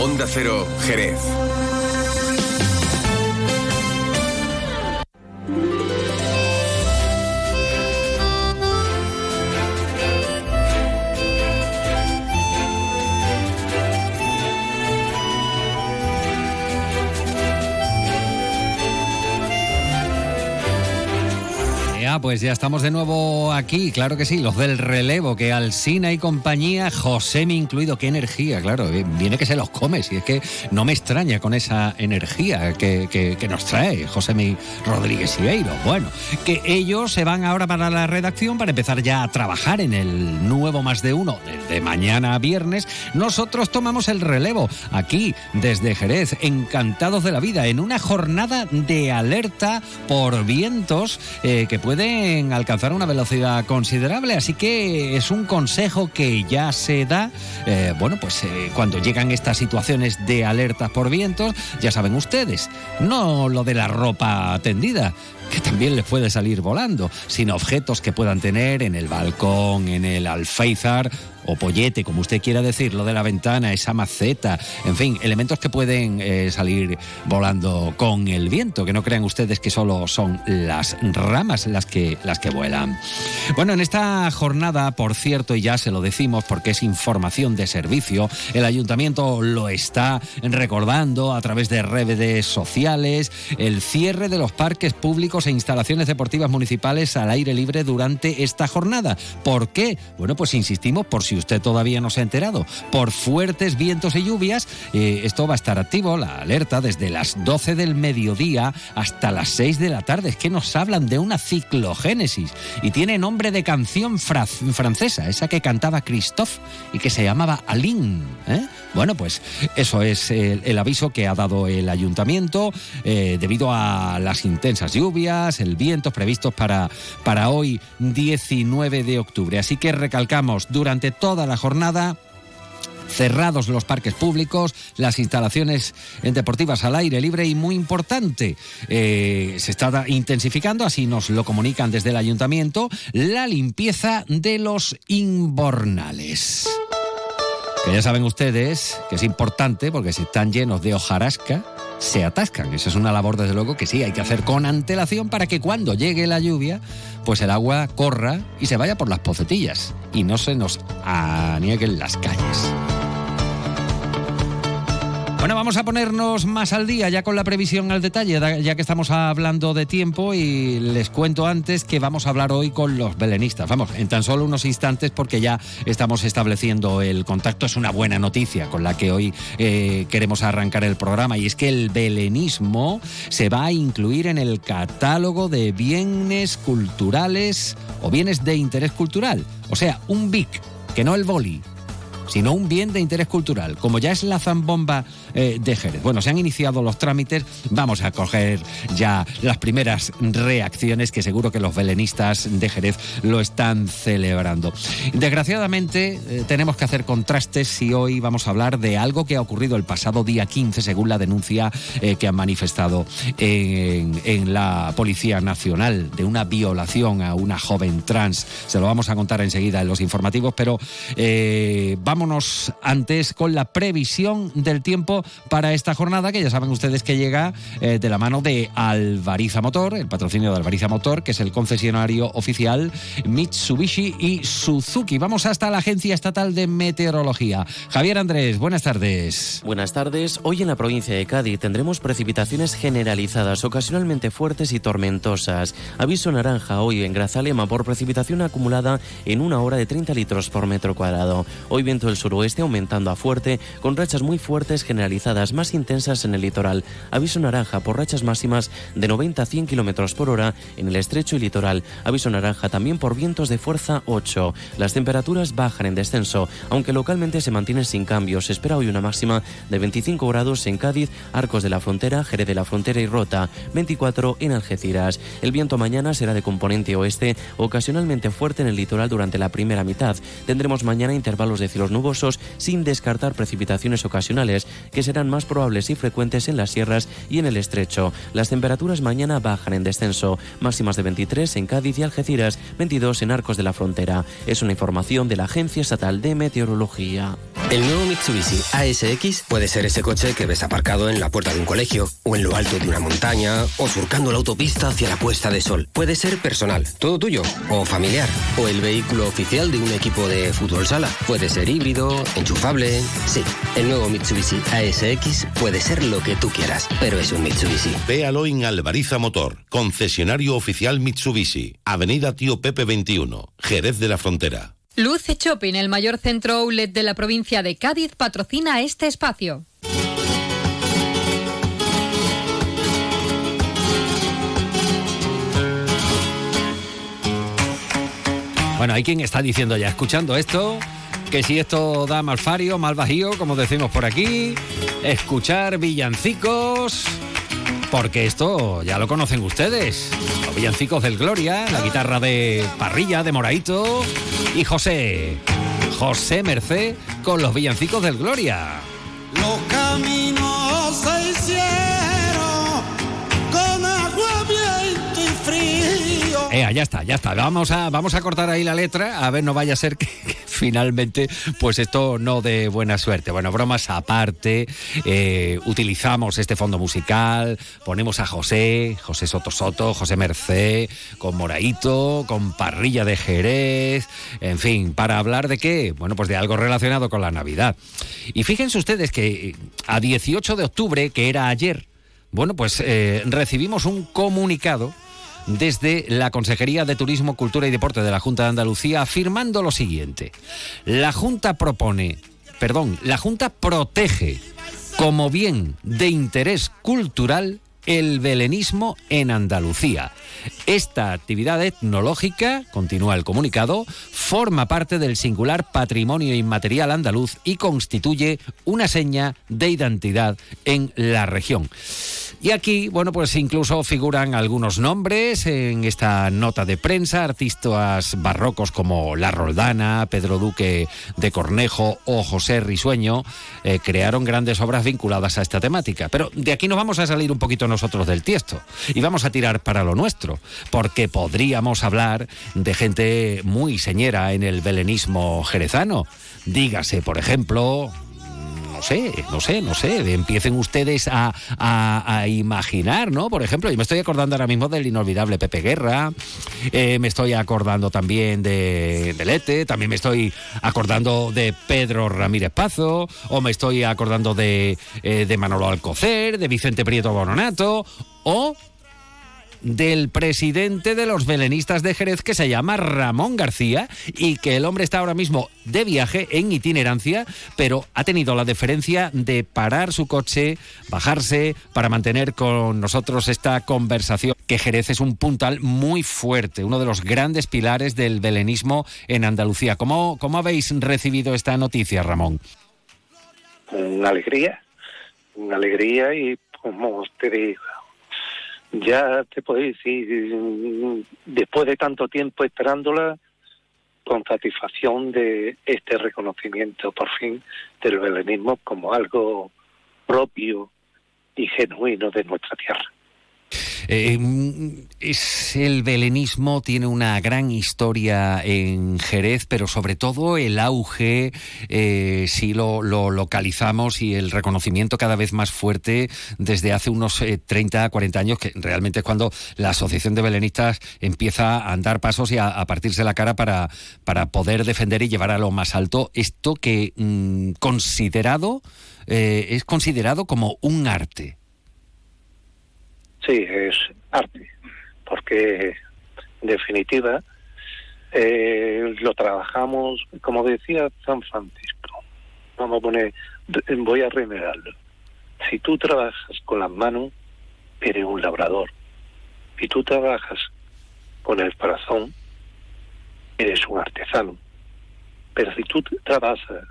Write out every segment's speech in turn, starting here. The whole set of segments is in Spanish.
Onda Cero, Jerez. Pues ya estamos de nuevo aquí, claro que sí, los del relevo, que Alsina y compañía, José incluido, qué energía, claro, eh, viene que se los come, y es que no me extraña con esa energía que, nos trae José Rodríguez Ibeiro. Bueno, que ellos se van ahora para la redacción para empezar ya a trabajar en el nuevo más de uno desde mañana a viernes. Nosotros tomamos el relevo aquí desde Jerez, encantados de la vida, en una jornada de alerta por vientos eh, que pueden alcanzar una velocidad considerable, así que es un consejo que ya se da, eh, bueno, pues eh, cuando llegan estas situaciones de alertas por vientos, ya saben ustedes, no lo de la ropa tendida, que también les puede salir volando, sino objetos que puedan tener en el balcón, en el alféizar o pollete, como usted quiera decirlo, de la ventana, esa maceta, en fin, elementos que pueden eh, salir volando con el viento, que no crean ustedes que solo son las ramas las que, las que vuelan. Bueno, en esta jornada, por cierto, y ya se lo decimos porque es información de servicio, el ayuntamiento lo está recordando a través de redes sociales, el cierre de los parques públicos e instalaciones deportivas municipales al aire libre durante esta jornada. ¿Por qué? Bueno, pues insistimos por si usted todavía no se ha enterado, por fuertes vientos y lluvias, eh, esto va a estar activo, la alerta, desde las 12 del mediodía hasta las 6 de la tarde. Es que nos hablan de una ciclogénesis y tiene nombre de canción francesa, esa que cantaba Christophe y que se llamaba Aline. ¿eh? Bueno, pues eso es el, aviso que ha dado el ayuntamiento eh, debido a las intensas lluvias, el viento previstos para, para hoy 19 de octubre. Así que recalcamos, durante toda la jornada cerrados los parques públicos, las instalaciones deportivas al aire libre y muy importante, eh, se está intensificando, así nos lo comunican desde el ayuntamiento, la limpieza de los inbornales. Que ya saben ustedes que es importante porque si están llenos de hojarasca, se atascan. Esa es una labor, desde luego, que sí hay que hacer con antelación para que cuando llegue la lluvia, pues el agua corra y se vaya por las pocetillas y no se nos anieguen las calles. Bueno, vamos a ponernos más al día ya con la previsión al detalle, ya que estamos hablando de tiempo y les cuento antes que vamos a hablar hoy con los belenistas. Vamos, en tan solo unos instantes porque ya estamos estableciendo el contacto. Es una buena noticia con la que hoy eh, queremos arrancar el programa y es que el belenismo se va a incluir en el catálogo de bienes culturales o bienes de interés cultural. O sea, un BIC, que no el boli sino un bien de interés cultural, como ya es la zambomba eh, de Jerez. Bueno, se han iniciado los trámites, vamos a coger ya las primeras reacciones que seguro que los belenistas de Jerez lo están celebrando. Desgraciadamente eh, tenemos que hacer contrastes si hoy vamos a hablar de algo que ha ocurrido el pasado día 15, según la denuncia eh, que han manifestado en, la Policía Nacional, de una violación a una joven trans. Se lo vamos a contar enseguida en los informativos, pero vámonos antes con la previsión del tiempo para esta jornada, que ya saben ustedes que llega eh, de la mano de Alvariza Motor, el patrocinio de Alvariza Motor, que es el concesionario oficial Mitsubishi y Suzuki. Vamos hasta la Agencia Estatal de Meteorología. Javier Andrés, buenas tardes. Buenas tardes. Hoy en la provincia de Cádiz tendremos precipitaciones generalizadas, ocasionalmente fuertes y tormentosas. Aviso naranja hoy en Grazalema por precipitación acumulada en una hora de 30 litros por metro cuadrado. Hoy viento del suroeste aumentando a fuerte, con rachas muy fuertes generalizadas más intensas en el litoral. Aviso naranja por rachas máximas de 90 a 100 km por hora en el estrecho y litoral. Aviso naranja también por vientos de fuerza 8. Las temperaturas bajan en descenso, aunque localmente se mantienen sin cambios. Se espera hoy una máxima de 25 grados en Cádiz, Arcos de la Frontera, Jerez de la Frontera y Rota, 24 en Algeciras. El viento mañana será de componente oeste, ocasionalmente fuerte en el litoral durante la primera mitad. Tendremos mañana intervalos de cielos nubosos sin descartar precipitaciones ocasionales que serán más probables y frecuentes en las sierras y en el estrecho. Las temperaturas mañana bajan en descenso, máximas de 23 en Cádiz y Algeciras, 22 en Arcos de la Frontera. Es una información de la Agencia Estatal de Meteorología. El nuevo Mitsubishi ASX puede ser ese coche que ves aparcado en la puerta de un colegio, o en lo alto de una montaña, o surcando la autopista hacia la puesta de sol. Puede ser personal, todo tuyo, o familiar, o el vehículo oficial de un equipo de fútbol sala. Puede ser híbrido, enchufable. Sí, el nuevo Mitsubishi ASX puede ser lo que tú quieras, pero es un Mitsubishi. Véalo en Alvariza Motor, concesionario oficial Mitsubishi, Avenida Tío Pepe 21, Jerez de la Frontera. Luce Shopping, el mayor centro outlet de la provincia de Cádiz, patrocina este espacio. Bueno, hay quien está diciendo ya, escuchando esto, que si esto da mal fario, mal bajío, como decimos por aquí, escuchar villancicos, porque esto ya lo conocen ustedes. Los villancicos del Gloria, la guitarra de Parrilla, de Moraito, y José, José Merced con los villancicos del Gloria. Eh, ya está, ya está. Vamos a, vamos a cortar ahí la letra, a ver, no vaya a ser que, finalmente, pues esto no de buena suerte. Bueno, bromas aparte, eh, utilizamos este fondo musical, ponemos a José, José Soto Soto, José Merced, con Moraito, con Parrilla de Jerez, en fin, para hablar de qué? Bueno, pues de algo relacionado con la Navidad. Y fíjense ustedes que a 18 de octubre, que era ayer, bueno, pues eh, recibimos un comunicado desde la Consejería de Turismo, Cultura y Deporte de la Junta de Andalucía afirmando lo siguiente. La Junta propone, perdón, la Junta protege como bien de interés cultural el belenismo en Andalucía. Esta actividad etnológica, continúa el comunicado, forma parte del singular patrimonio inmaterial andaluz y constituye una seña de identidad en la región. Y aquí, bueno, pues incluso figuran algunos nombres en esta nota de prensa, artistas barrocos como La Roldana, Pedro Duque de Cornejo o José Risueño, eh, crearon grandes obras vinculadas a esta temática. Pero de aquí nos vamos a salir un poquito nosotros del tiesto y vamos a tirar para lo nuestro, porque podríamos hablar de gente muy señera en el belenismo jerezano. Dígase, por ejemplo, no sé, no sé, no sé, empiecen ustedes a, a, imaginar, ¿no? Por ejemplo, yo me estoy acordando ahora mismo del inolvidable Pepe Guerra, eh, me estoy acordando también de, de, Lete, también me estoy acordando de Pedro Ramírez Pazo, o me estoy acordando de, eh, de Manolo Alcocer, de Vicente Prieto Bononato, o del presidente de los belenistas de Jerez que se llama Ramón García y que el hombre está ahora mismo de viaje en itinerancia, pero ha tenido la deferencia de parar su coche, bajarse para mantener con nosotros esta conversación, que Jerez es un puntal muy fuerte, uno de los grandes pilares del belenismo en Andalucía. ¿Cómo, habéis recibido esta noticia, Ramón? Una alegría, una alegría y como te ya te puedo decir, después de tanto tiempo esperándola, con satisfacción de este reconocimiento por fin del belenismo como algo propio y genuino de nuestra tierra. Eh, es el belenismo tiene una gran historia en Jerez, pero sobre todo el auge, eh, si lo, lo, localizamos y el reconocimiento cada vez más fuerte desde hace unos eh, 30, 40 años, que realmente es cuando la Asociación de Belenistas empieza a andar pasos y a, a partirse la cara para, para poder defender y llevar a lo más alto esto que mm, considerado eh, es considerado como un arte. Sí, es arte, porque en definitiva eh, lo trabajamos, como decía San Francisco, vamos a poner, voy a remedarlo. Si tú trabajas con las manos, eres un labrador. Si tú trabajas con el corazón, eres un artesano. Pero si tú trabajas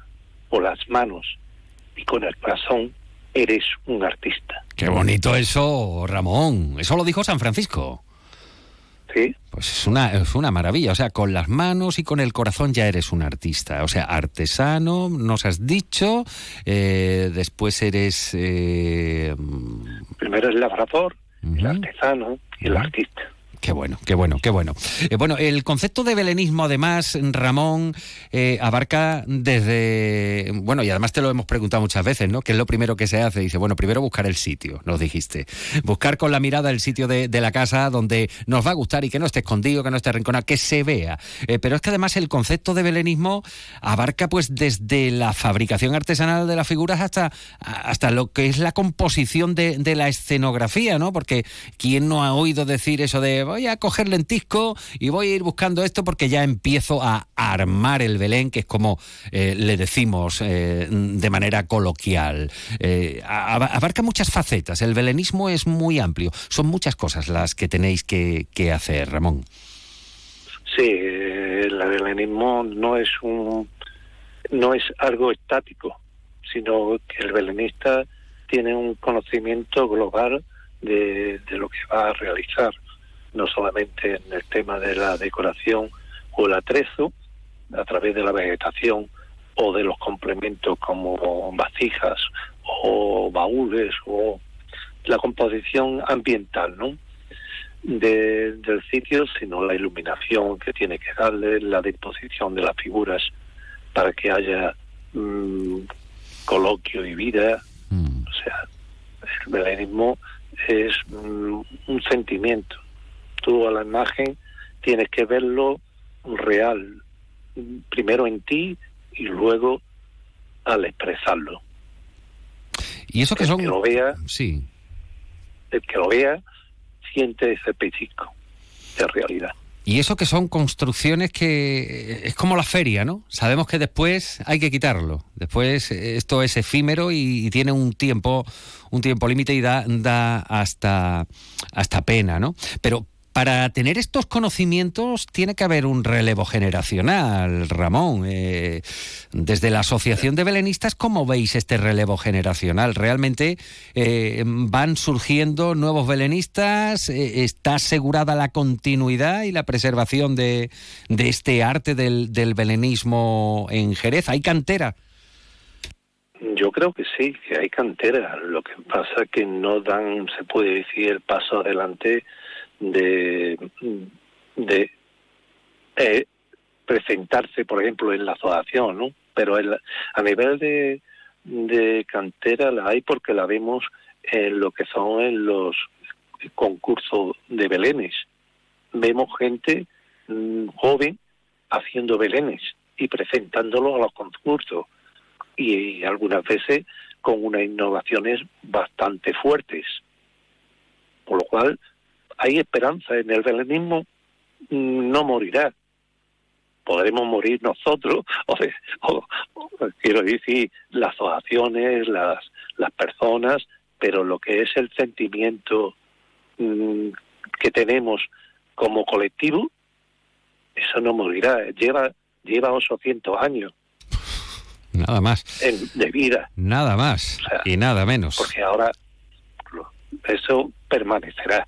con las manos y con el corazón, eres un artista. Qué bonito eso, Ramón. Eso lo dijo San Francisco. Sí. Pues es una, es una maravilla. O sea, con las manos y con el corazón ya eres un artista. O sea, artesano, nos has dicho. eh, después eres. eh, Primero el labrador, el artesano y el artista. Qué bueno, qué bueno, qué bueno. Eh, bueno, el concepto de belenismo, además, Ramón, eh, abarca desde. Bueno, y además te lo hemos preguntado muchas veces, ¿no? ¿Qué es lo primero que se hace? Dice, bueno, primero buscar el sitio, nos dijiste. Buscar con la mirada el sitio de, la casa donde nos va a gustar y que no esté escondido, que no esté rinconado, que se vea. Eh, pero es que además el concepto de belenismo abarca, pues, desde la fabricación artesanal de las figuras hasta, hasta lo que es la composición de, de la escenografía, ¿no? Porque ¿quién no ha oído decir eso de voy a coger lentisco y voy a ir buscando esto porque ya empiezo a armar el Belén, que es como eh, le decimos eh, de manera coloquial? Eh, abarca muchas facetas. El belenismo es muy amplio. Son muchas cosas las que tenéis que, hacer, Ramón. Sí, eh, el belenismo no es un no es algo estático, sino que el belenista tiene un conocimiento global de lo que va a realizar, no solamente en el tema de la decoración o el atrezo, a través de la vegetación o de los complementos como vasijas o baúles o la composición ambiental, ¿no? de- del sitio, sino la iluminación que tiene que darle, la disposición de las figuras para que haya mm, coloquio y vida. Mm. O sea, el belenismo es mm, un sentimiento. Tú a la imagen tienes que verlo real, primero en ti y luego al expresarlo. Y eso que El son... que lo vea, Sí. el que lo vea siente ese pellizco de realidad. Y eso que son construcciones que es como la feria, ¿no? Sabemos que después hay que quitarlo. Después eh, esto es efímero y, y tiene un tiempo, un tiempo límite y da, da hasta, hasta pena, ¿no? Pero para tener estos conocimientos tiene que haber un relevo generacional, Ramón. Eh, desde la Asociación de Belenistas, ¿cómo veis este relevo generacional? ¿Realmente eh, van surgiendo nuevos belenistas? Eh, ¿Está asegurada la continuidad y la preservación de, de este arte del, del belenismo en Jerez? ¿Hay cantera? Yo creo que sí, que hay cantera. Lo que pasa que no dan, se puede decir, el paso adelante de, eh, presentarse, por ejemplo, en la asociación, ¿no? Pero a nivel de, de cantera la hay porque la vemos en lo que son en los concursos de belenes. Vemos gente mm, joven haciendo belenes y presentándolo a los concursos y algunas veces con unas innovaciones bastante fuertes. Por lo cual hay esperanza en el belenismo, mm, no morirá. Podremos morir nosotros, o, de- o- o, quiero decir, las asociaciones, las, las personas, pero lo que es el sentimiento mm, que tenemos como colectivo, eso no morirá. Lleva, lleva 800 años Nada más. en- de vida. Nada más. O sea, Y nada menos. porque ahora eso permanecerá,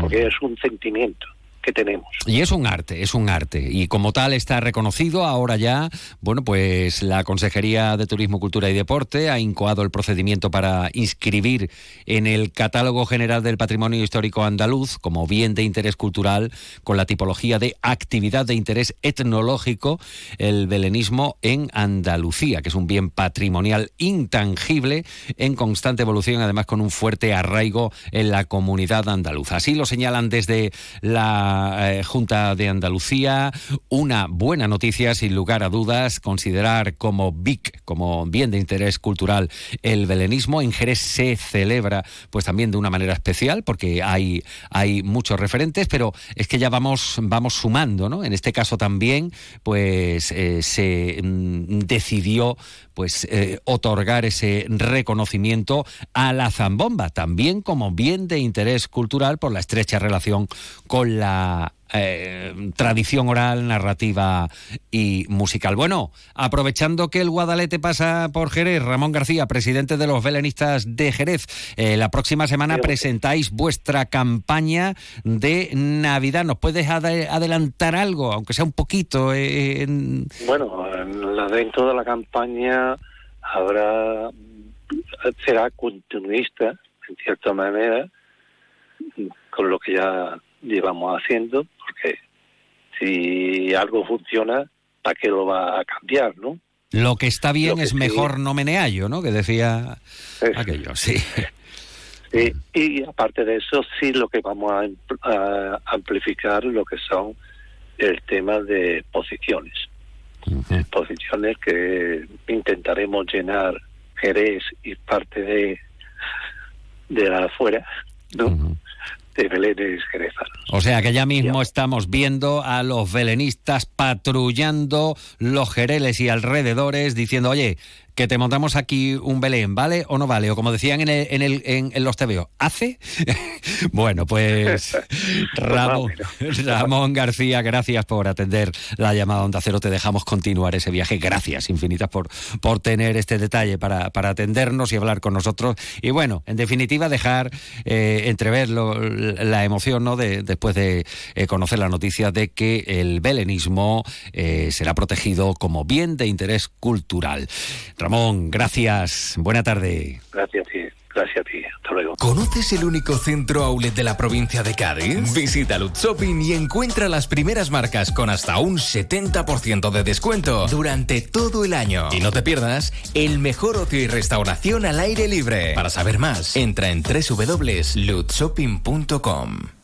porque es un sentimiento que tenemos. Y es un arte, es un arte. Y como tal está reconocido ahora ya, bueno, pues la Consejería de Turismo, Cultura y Deporte ha incoado el procedimiento para inscribir en el Catálogo General del Patrimonio Histórico Andaluz como bien de interés cultural con la tipología de actividad de interés etnológico el belenismo en Andalucía, que es un bien patrimonial intangible en constante evolución, además con un fuerte arraigo en la comunidad andaluza. Así lo señalan desde la eh, Junta de Andalucía. Una buena noticia, sin lugar a dudas, considerar como BIC, como bien de interés cultural, el belenismo. En Jerez se celebra pues también de una manera especial, porque hay, hay muchos referentes, pero es que ya vamos, vamos sumando, ¿no? En este caso también, pues eh, se mm, decidió pues eh, otorgar ese reconocimiento a la zambomba, también como bien de interés cultural por la estrecha relación con la eh, tradición oral, narrativa y musical. Bueno, aprovechando que el Guadalete pasa por Jerez, Ramón García, presidente de los belenistas de Jerez, eh, la próxima semana presentáis vuestra campaña de Navidad. ¿Nos puedes adelantar algo, aunque sea un poquito? Eh, bueno, dentro de la campaña habrá será continuista, en cierta manera, con lo que ya llevamos haciendo, porque si algo funciona, ¿para qué lo va a cambiar, no? Lo que está bien es mejor no meneallo, ¿no? Que decía aquello, sí. sí. Y aparte de eso, sí lo que vamos a, amplificar lo que son el tema de posiciones. Posiciones que intentaremos llenar Jerez y parte de, de la afuera, ¿no? De Belenes jerezanos. O sea que ya mismo estamos viendo a los belenistas patrullando los jereles y alrededores diciendo, oye, que te montamos aquí un Belén, ¿vale o no vale? O como decían en, el, en, el, en, los TVO, ¿hace? bueno, pues, pues Ramón, Ramón García, gracias por atender la llamada Onda Cero. Te dejamos continuar ese viaje. Gracias infinitas por, por tener este detalle para, para atendernos y hablar con nosotros. Y bueno, en definitiva, dejar eh, entrever la emoción ¿no? de, después de eh, conocer la noticia de que el belenismo eh, será protegido como bien de interés cultural. Ramón, gracias. Buena tarde. Gracias a ti. Gracias a ti. Hasta luego. ¿Conoces el único centro outlet de la provincia de Cádiz? Visita Lutz Shopping y encuentra las primeras marcas con hasta un 70% de descuento durante todo el año. Y no te pierdas el mejor ocio y restauración al aire libre. Para saber más, entra en www.lutzshopping.com.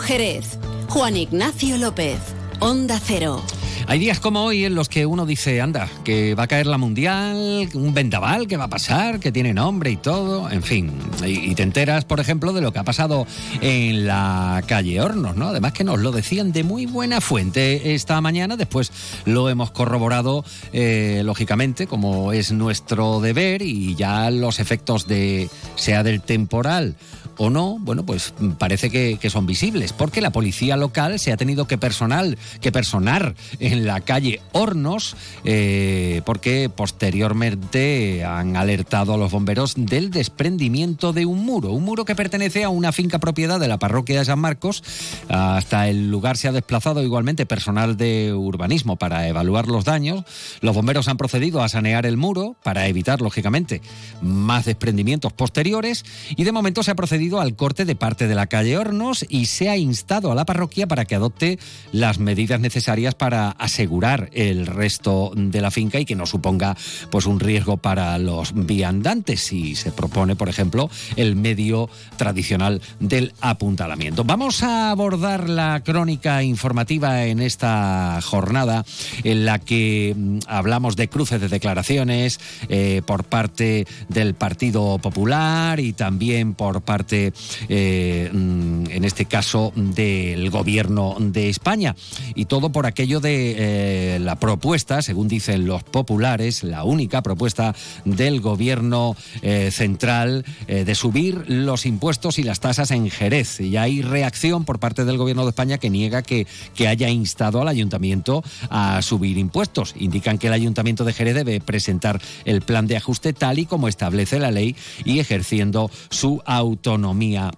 Jerez. Juan Ignacio López. Onda Cero. Hay días como hoy en los que uno dice, anda, que va a caer la mundial, un vendaval que va a pasar, que tiene nombre y todo, en fin. Y, te enteras, por ejemplo, de lo que ha pasado en la calle Hornos, ¿no? Además que nos lo decían de muy buena fuente esta mañana, después lo hemos corroborado, eh, lógicamente, como es nuestro deber y ya los efectos de, sea del temporal o no, bueno, pues parece que, son visibles, porque la policía local se ha tenido que personal, que personar en la calle Hornos, eh, porque posteriormente han alertado a los bomberos del desprendimiento de un muro, un muro que pertenece a una finca propiedad de la parroquia de San Marcos. Hasta el lugar se ha desplazado igualmente personal de urbanismo para evaluar los daños. Los bomberos han procedido a sanear el muro para evitar, lógicamente, más desprendimientos posteriores y de momento se ha procedido al corte de parte de la calle Hornos y se ha instado a la parroquia para que adopte las medidas necesarias para asegurar el resto de la finca y que no suponga pues un riesgo para los viandantes si se propone, por ejemplo, el medio tradicional del apuntalamiento. Vamos a abordar la crónica informativa en esta jornada en la que mm, hablamos de cruces de declaraciones eh, por parte del Partido Popular y también por parte eh, mm, en este caso, del gobierno de España. Y todo por aquello de eh, la propuesta, según dicen los populares, la única propuesta del gobierno eh, central de subir los impuestos y las tasas en Jerez. Y hay reacción por parte del gobierno de España que niega que, que haya instado al ayuntamiento a subir impuestos. Indican que el ayuntamiento de Jerez debe presentar el plan de ajuste tal y como establece la ley y ejerciendo su autonomía autonomía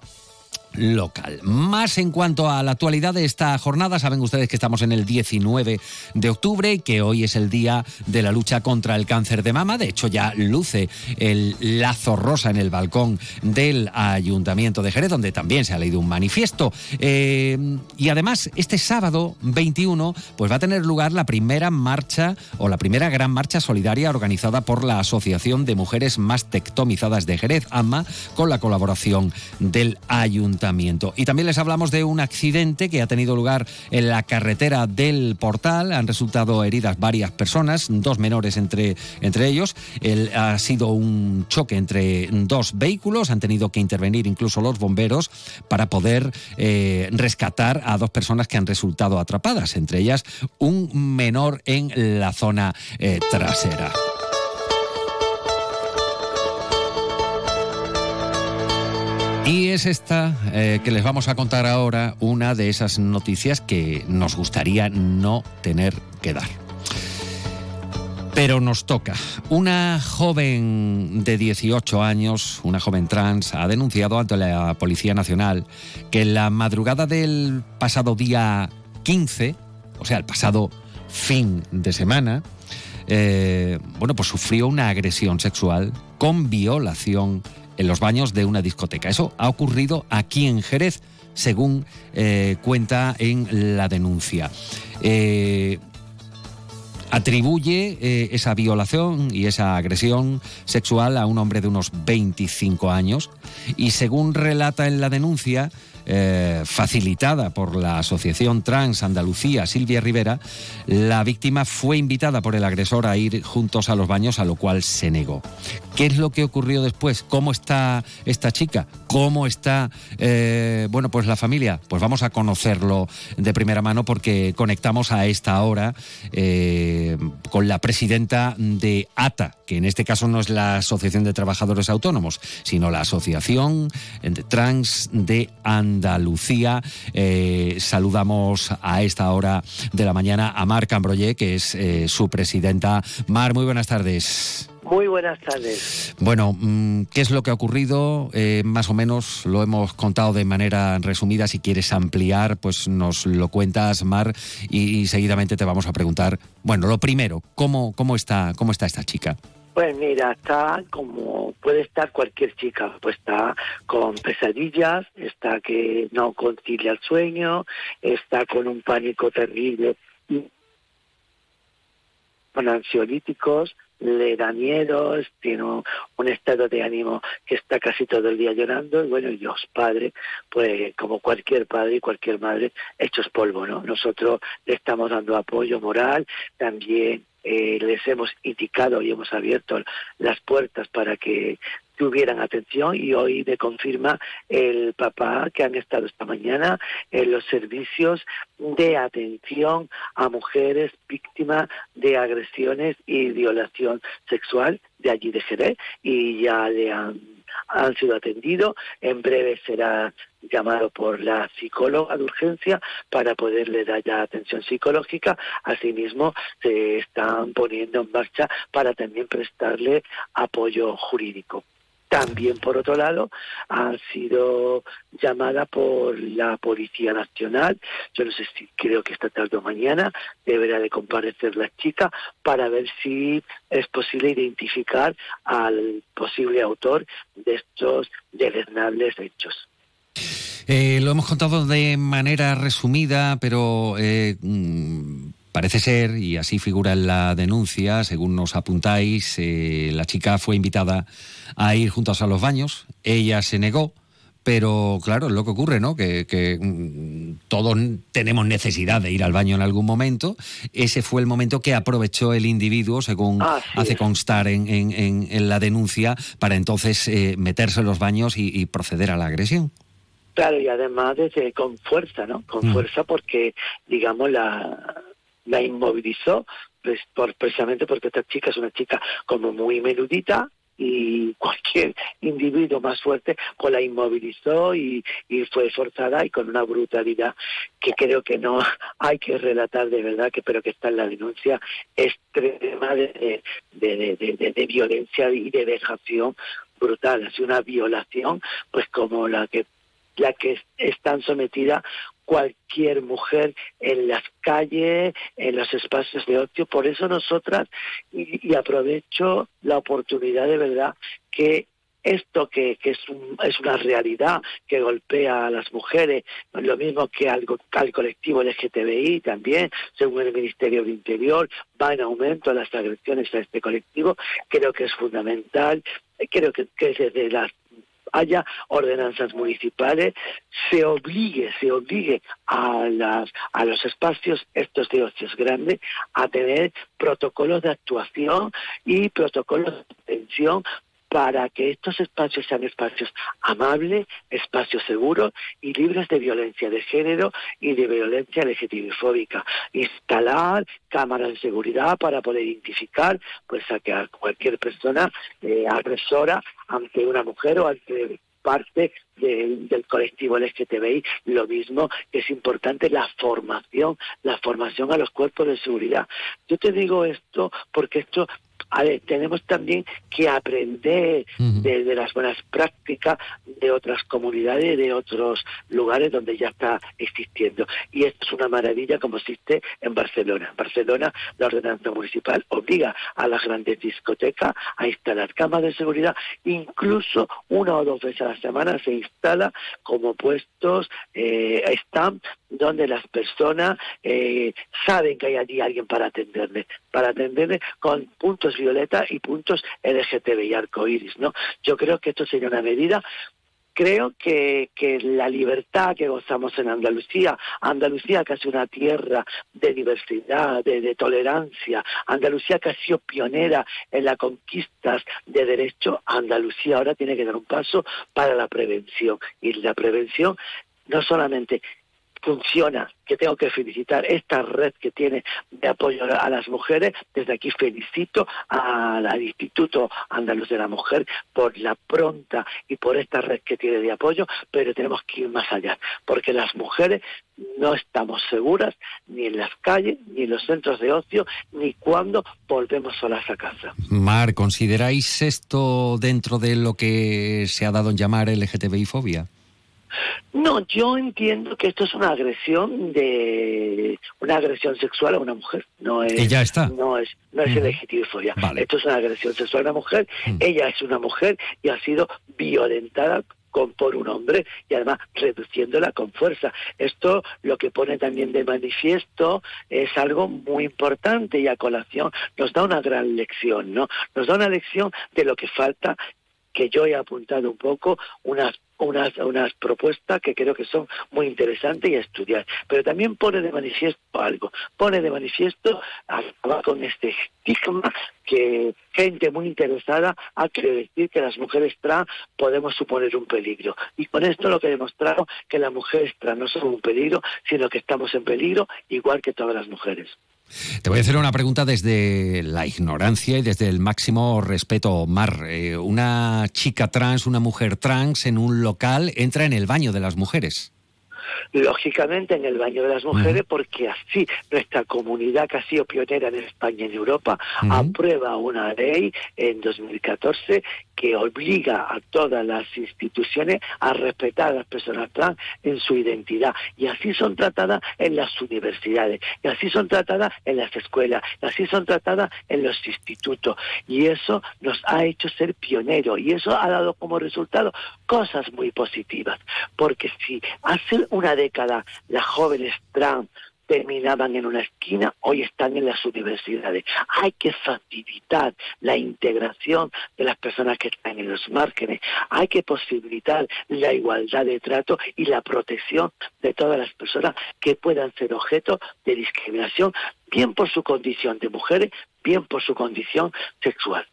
local. Más en cuanto a la actualidad de esta jornada, saben ustedes que estamos en el 19 de octubre que hoy es el día de la lucha contra el cáncer de mama. De hecho, ya luce el lazo rosa en el balcón del Ayuntamiento de Jerez, donde también se ha leído un manifiesto. Eh, y además, este sábado 21, pues va a tener lugar la primera marcha o la primera gran marcha solidaria organizada por la Asociación de Mujeres Mastectomizadas de Jerez, AMA, con la colaboración del Ayuntamiento Y también les hablamos de un accidente que ha tenido lugar en la carretera del Portal. Han resultado heridas varias personas, dos menores entre, entre ellos. El, ha sido un choque entre dos vehículos. Han tenido que intervenir incluso los bomberos para poder eh, rescatar a dos personas que han resultado atrapadas, entre ellas un menor en la zona eh, trasera. Y es esta eh, que les vamos a contar ahora una de esas noticias que nos gustaría no tener que dar. Pero nos toca. Una joven de 18 años, una joven trans, ha denunciado ante la Policía Nacional que en la madrugada del pasado día 15, o sea, el pasado fin de semana, eh, bueno, pues sufrió una agresión sexual con violación en los baños de una discoteca. Eso ha ocurrido aquí en Jerez, según eh, cuenta en la denuncia. Eh, atribuye eh, esa violación y esa agresión sexual a un hombre de unos 25 años y según relata en la denuncia, eh, facilitada por la Asociación Trans Andalucía Silvia Rivera, la víctima fue invitada por el agresor a ir juntos a los baños, a lo cual se negó. ¿Qué es lo que ocurrió después? ¿Cómo está esta chica? ¿Cómo está, eh, bueno, pues la familia? Pues vamos a conocerlo de primera mano porque conectamos a esta hora eh, con la presidenta de ATA, que en este caso no es la Asociación de Trabajadores Autónomos, sino la Asociación Trans de Andalucía. Eh, saludamos a esta hora de la mañana a Mar Cambroyé, que es su presidenta. Mar, muy buenas tardes. Muy buenas tardes. Bueno, mm, ¿qué es lo que ha ocurrido? Eh, más o menos lo hemos contado de manera resumida. Si quieres ampliar, pues nos lo cuentas, Mar, y, seguidamente te vamos a preguntar. Bueno, lo primero, ¿cómo, cómo, está, cómo está esta chica? Pues mira, está como puede estar cualquier chica, pues está con pesadillas, está que no concilia el sueño, está con un pánico terrible, con ansiolíticos, le da miedo, tiene un estado de ánimo que está casi todo el día llorando y bueno, y los padres, pues como cualquier padre y cualquier madre, hechos polvo, ¿no? Nosotros le estamos dando apoyo moral, también eh, les hemos indicado y hemos abierto las puertas para que tuvieran atención y hoy me confirma el papá que han estado esta mañana en los servicios de atención a mujeres víctimas de agresiones y violación sexual de allí de Jerez y ya le han, han sido atendidos. En breve será llamado por la psicóloga de urgencia para poderle dar ya atención psicológica. Asimismo, se están poniendo en marcha para también prestarle apoyo jurídico. También, por otro lado, ha sido llamada por la Policía Nacional. Yo no sé si creo que esta tarde o mañana deberá de comparecer la chica para ver si es posible identificar al posible autor de estos deleznables hechos. Eh, lo hemos contado de manera resumida, pero eh, mm, Parece ser, y así figura en la denuncia, según nos apuntáis, eh, la chica fue invitada a ir juntos a los baños, ella se negó, pero claro, es lo que ocurre, ¿no? Que, mm, todos tenemos necesidad de ir al baño en algún momento. Ese fue el momento que aprovechó el individuo, según hace constar en, la denuncia, para entonces eh, meterse en los baños y, proceder a la agresión. Claro, y además desde, con fuerza, ¿no? Con mm. fuerza porque, digamos, la, la inmovilizó pues, por, precisamente porque esta chica es una chica como muy menudita y cualquier individuo más fuerte pues la inmovilizó y, y, fue forzada y con una brutalidad que creo que no hay que relatar de verdad que pero que está en la denuncia extrema de, de, de, de violencia y de vejación brutal, es una violación pues como la que la que están sometidas cualquier mujer en las calles, en los espacios de ocio. Por eso nosotras, y, aprovecho la oportunidad de verdad, que esto que, que es, es, una realidad que golpea a las mujeres, lo mismo que al, al colectivo LGTBI también, según el Ministerio del Interior, va en aumento las agresiones a este colectivo, creo que es fundamental, creo que, que desde las haya ordenanzas municipales, se obligue, se obligue a, las, a los espacios estos de ocios grandes a tener protocolos de actuación y protocolos de atención para que estos espacios sean espacios amables, espacios seguros y libres de violencia de género y de violencia LGTBI-fóbica. Instalar cámaras de seguridad para poder identificar pues a, que a cualquier persona eh, agresora ante una mujer o ante parte del colectivo LGTBI, lo mismo que es importante la formación, la formación a los cuerpos de seguridad. Yo te digo esto porque esto a ver, tenemos también que aprender de, las buenas prácticas de otras comunidades, de otros lugares donde ya está existiendo. Y esto es una maravilla como existe en Barcelona. En Barcelona la ordenanza municipal obliga a las grandes discotecas a instalar cámaras de seguridad, incluso una o dos veces a la semana se instala como puestos eh, stand donde las personas eh, saben que hay allí alguien para atenderle, para atenderle con puntos violeta y puntos LGTBI arcoíris, ¿no? Yo creo que esto sería una medida creo que, que, la libertad que gozamos en Andalucía, Andalucía que es una tierra de diversidad, de, tolerancia, Andalucía que ha sido pionera en las conquistas de derecho, Andalucía ahora tiene que dar un paso para la prevención. Y la prevención no solamente funciona, que tengo que felicitar esta red que tiene de apoyo a las mujeres. Desde aquí felicito al Instituto Andaluz de la Mujer por la pronta y por esta red que tiene de apoyo, pero tenemos que ir más allá, porque las mujeres no estamos seguras ni en las calles, ni en los centros de ocio, ni cuando volvemos solas a casa. Mar, ¿consideráis esto dentro de lo que se ha dado en llamar LGTBI fobia? No, yo entiendo que esto es una agresión de una agresión sexual a una mujer. No es. Ella está. No es, no es Esto es una agresión sexual a una mujer. Mm. Ella es una mujer y ha sido violentada con, por un hombre y además reduciéndola con fuerza. Esto lo que pone también de manifiesto es algo muy importante y a colación nos da una gran lección, ¿no? Nos da una lección de lo que falta que yo he apuntado un poco, unas unas, unas propuestas que creo que son muy interesantes y a estudiar. Pero también pone de manifiesto algo, pone de manifiesto acabar con este estigma que gente muy interesada ha querido decir que las mujeres trans podemos suponer un peligro. Y con esto lo que he demostrado que las mujeres trans no son un peligro, sino que estamos en peligro igual que todas las mujeres. Te voy a hacer una pregunta desde la ignorancia y desde el máximo respeto, Mar. Eh, una chica trans, una mujer trans en un local entra en el baño de las mujeres. Lógicamente en el baño de las mujeres, porque así nuestra comunidad que ha sido pionera en España y en Europa aprueba una ley en 2014 que obliga a todas las instituciones a respetar a las personas trans en su identidad. Y así son tratadas en las universidades, y así son tratadas en las escuelas, y así son tratadas en los institutos. Y eso nos ha hecho ser pioneros, y eso ha dado como resultado cosas muy positivas. Porque si hace una década las jóvenes trans terminaban en una esquina, hoy están en las universidades. Hay que facilitar la integración de las personas que están en los márgenes. Hay que posibilitar la igualdad de trato y la protección de todas las personas que puedan ser objeto de discriminación, bien por su condición de mujeres, bien por su condición sexual.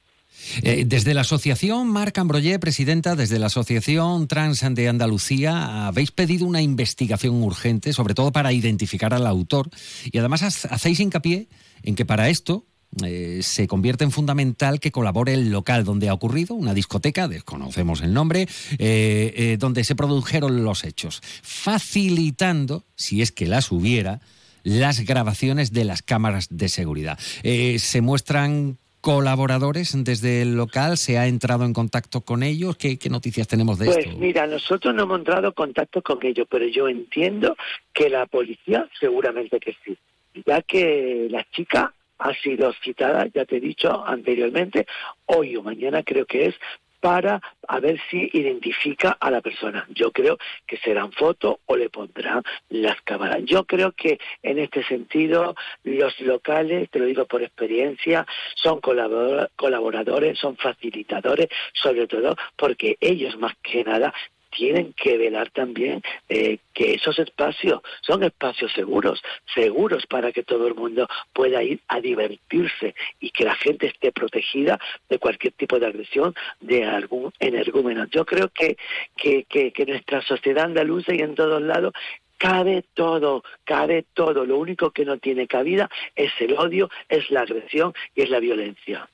Eh, desde la asociación Marc Ambroyé, presidenta, desde la asociación Trans de Andalucía, habéis pedido una investigación urgente, sobre todo para identificar al autor, y además hacéis hincapié en que para esto eh, se convierte en fundamental que colabore el local donde ha ocurrido, una discoteca, desconocemos el nombre, eh, donde se produjeron los hechos, facilitando, si es que las hubiera, las grabaciones de las cámaras de seguridad. se muestran colaboradores desde el local? ¿Se ha entrado en contacto con ellos? ¿Qué, noticias tenemos de pues esto? Pues mira, nosotros no hemos entrado en contacto con ellos, pero yo entiendo que la policía seguramente que sí, ya que la chica ha sido citada, ya te he dicho anteriormente, hoy o mañana creo que es, para a ver si identifica a la persona. Yo creo que serán fotos o le pondrán las cámaras. Yo creo que en este sentido los locales, te lo digo por experiencia, son colaboradores, son facilitadores, sobre todo porque ellos más que nada tienen que velar también eh, que esos espacios son espacios seguros, seguros para que todo el mundo pueda ir a divertirse y que la gente esté protegida de cualquier tipo de agresión de algún energúmeno. Yo creo que, que, que, que nuestra sociedad andaluza y en todos lados cabe todo, cabe todo. Lo único que no tiene cabida es el odio, es la agresión y es la violencia.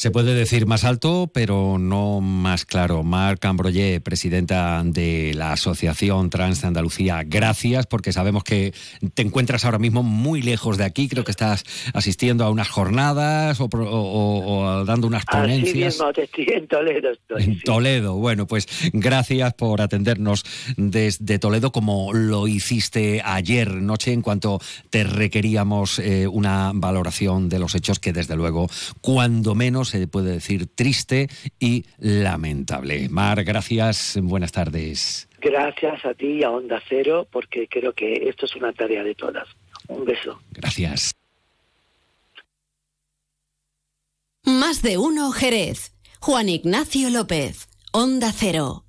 Se puede decir más alto, pero no más claro. Marc Ambroyé, presidenta de la Asociación Trans de Andalucía, gracias porque sabemos que te encuentras ahora mismo muy lejos de aquí. Creo que estás asistiendo a unas jornadas o, dando unas ponencias. Así mismo, estoy en Toledo. en Toledo. Bueno, pues gracias por atendernos desde Toledo como lo hiciste ayer noche en cuanto te requeríamos eh, una valoración de los hechos que desde luego, cuando menos se puede decir triste y lamentable. Mar, gracias, buenas tardes. Gracias a ti y a Onda Cero, porque creo que esto es una tarea de todas. Un beso. Gracias. Más de uno, Jerez. Juan Ignacio López, Onda Cero.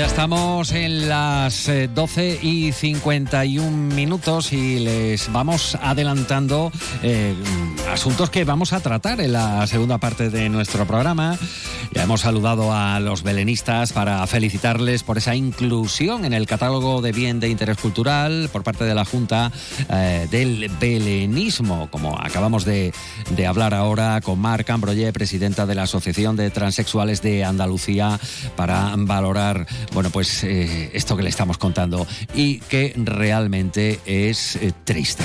Ya estamos en las 12 eh, y 51 minutos y les vamos adelantando eh, asuntos que vamos a tratar en la segunda parte de nuestro programa. Ya hemos saludado a los belenistas para felicitarles por esa inclusión en el catálogo de bien de interés cultural por parte de la Junta eh, del Belenismo, como acabamos de, hablar ahora con Marc Ambroye, presidenta de la Asociación de Transexuales de Andalucía, para valorar bueno, pues eh, esto que le estamos contando y que realmente es eh, triste.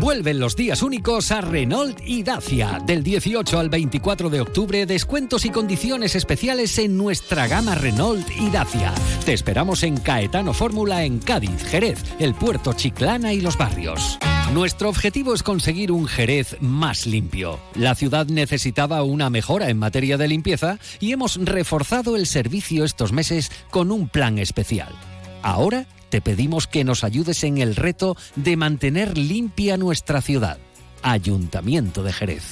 Vuelven los días únicos a Renault y Dacia. Del 18 al 24 de octubre, descuentos y condiciones especiales en nuestra gama Renault y Dacia. Te esperamos en Caetano Fórmula en Cádiz, Jerez, el puerto Chiclana y los barrios. Nuestro objetivo es conseguir un Jerez más limpio. La ciudad necesitaba una mejora en materia de limpieza y hemos reforzado el servicio estos meses con un plan especial. Ahora te pedimos que nos ayudes en el reto de mantener limpia nuestra ciudad. Ayuntamiento de Jerez.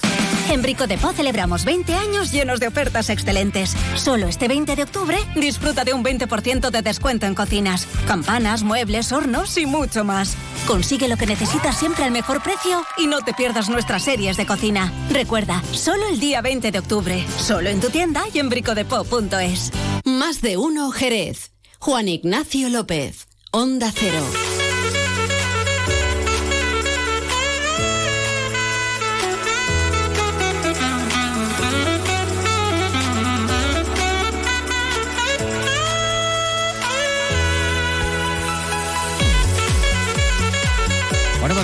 En Brico de Po celebramos 20 años llenos de ofertas excelentes. Solo este 20 de octubre disfruta de un 20% de descuento en cocinas, campanas, muebles, hornos y mucho más. Consigue lo que necesitas siempre al mejor precio y no te pierdas nuestras series de cocina. Recuerda, solo el día 20 de octubre, solo en tu tienda y en bricodepo.es. Más de uno Jerez. Juan Ignacio López. Onda Cero.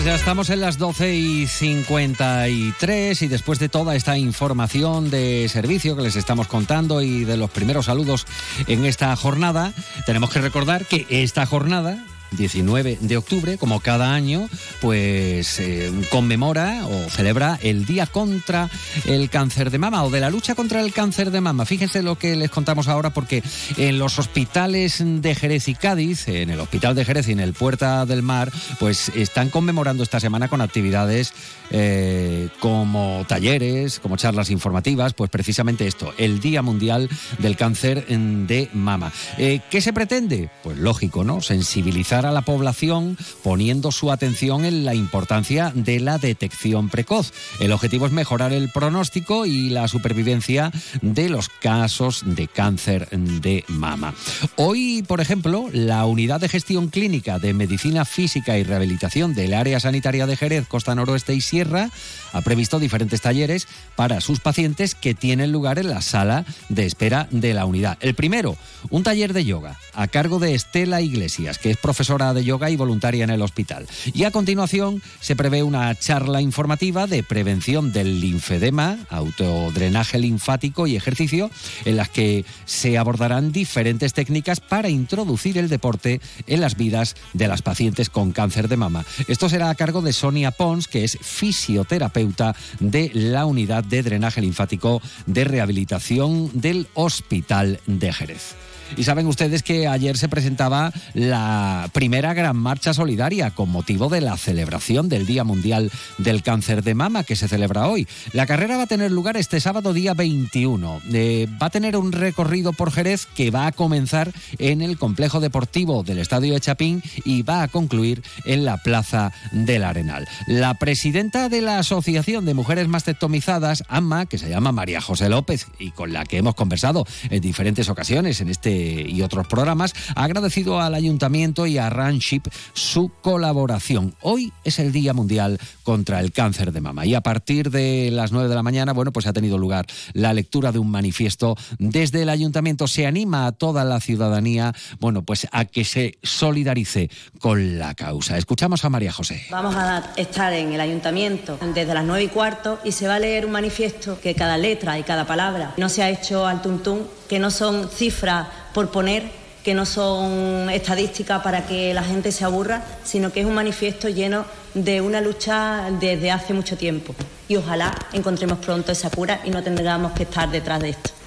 Ya estamos en las 12 y 53 y después de toda esta información de servicio que les estamos contando y de los primeros saludos en esta jornada, tenemos que recordar que esta jornada 19 de octubre, como cada año, pues eh, conmemora o celebra el Día contra el Cáncer de Mama o de la lucha contra el cáncer de mama. Fíjense lo que les contamos ahora porque en los hospitales de Jerez y Cádiz, en el Hospital de Jerez y en el Puerta del Mar, pues están conmemorando esta semana con actividades eh, como talleres, como charlas informativas, pues precisamente esto, el Día Mundial del Cáncer de Mama. Eh, ¿Qué se pretende? Pues lógico, ¿no? Sensibilizar a la población poniendo su atención en la importancia de la detección precoz. El objetivo es mejorar el pronóstico y la supervivencia de los casos de cáncer de mama. Hoy, por ejemplo, la Unidad de Gestión Clínica de Medicina Física y Rehabilitación del Área Sanitaria de Jerez, Costa Noroeste y Sierra ha previsto diferentes talleres para sus pacientes que tienen lugar en la sala de espera de la unidad. El primero, un taller de yoga a cargo de Estela Iglesias, que es profesora de yoga y voluntaria en el hospital. Y a continuación se prevé una charla informativa de prevención del linfedema, autodrenaje linfático y ejercicio, en las que se abordarán diferentes técnicas para introducir el deporte en las vidas de las pacientes con cáncer de mama. Esto será a cargo de Sonia Pons, que es fisioterapeuta de la unidad de drenaje linfático de rehabilitación del Hospital de Jerez. Y saben ustedes que ayer se presentaba la primera gran marcha solidaria con motivo de la celebración del Día Mundial del Cáncer de Mama que se celebra hoy. La carrera va a tener lugar este sábado día 21. Eh, va a tener un recorrido por Jerez que va a comenzar en el complejo deportivo del Estadio de Chapín y va a concluir en la Plaza del Arenal. La presidenta de la Asociación de Mujeres Mastectomizadas, AMA, que se llama María José López y con la que hemos conversado en diferentes ocasiones en este y otros programas, ha agradecido al ayuntamiento y a Ranship su colaboración. Hoy es el Día Mundial contra el Cáncer de Mama y a partir de las 9 de la mañana, bueno, pues ha tenido lugar la lectura de un manifiesto desde el ayuntamiento. Se anima a toda la ciudadanía, bueno, pues a que se solidarice con la causa. Escuchamos a María José. Vamos a estar en el ayuntamiento desde las 9 y cuarto y se va a leer un manifiesto que cada letra y cada palabra no se ha hecho al tuntún, que no son cifras por poner que no son estadísticas para que la gente se aburra, sino que es un manifiesto lleno de una lucha desde hace mucho tiempo. Y ojalá encontremos pronto esa cura y no tengamos que estar detrás de esto.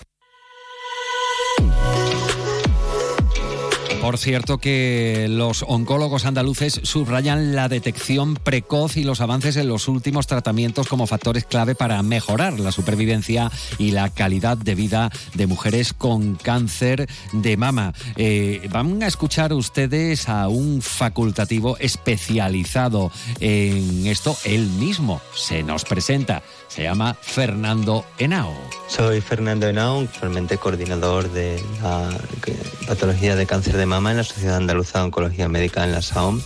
Por cierto que los oncólogos andaluces subrayan la detección precoz y los avances en los últimos tratamientos como factores clave para mejorar la supervivencia y la calidad de vida de mujeres con cáncer de mama. Eh, van a escuchar ustedes a un facultativo especializado en esto. Él mismo se nos presenta. Se llama Fernando Henao. Soy Fernando Henao, actualmente coordinador de la patología de cáncer de mama en la Sociedad Andaluza de Oncología Médica en la SAOM.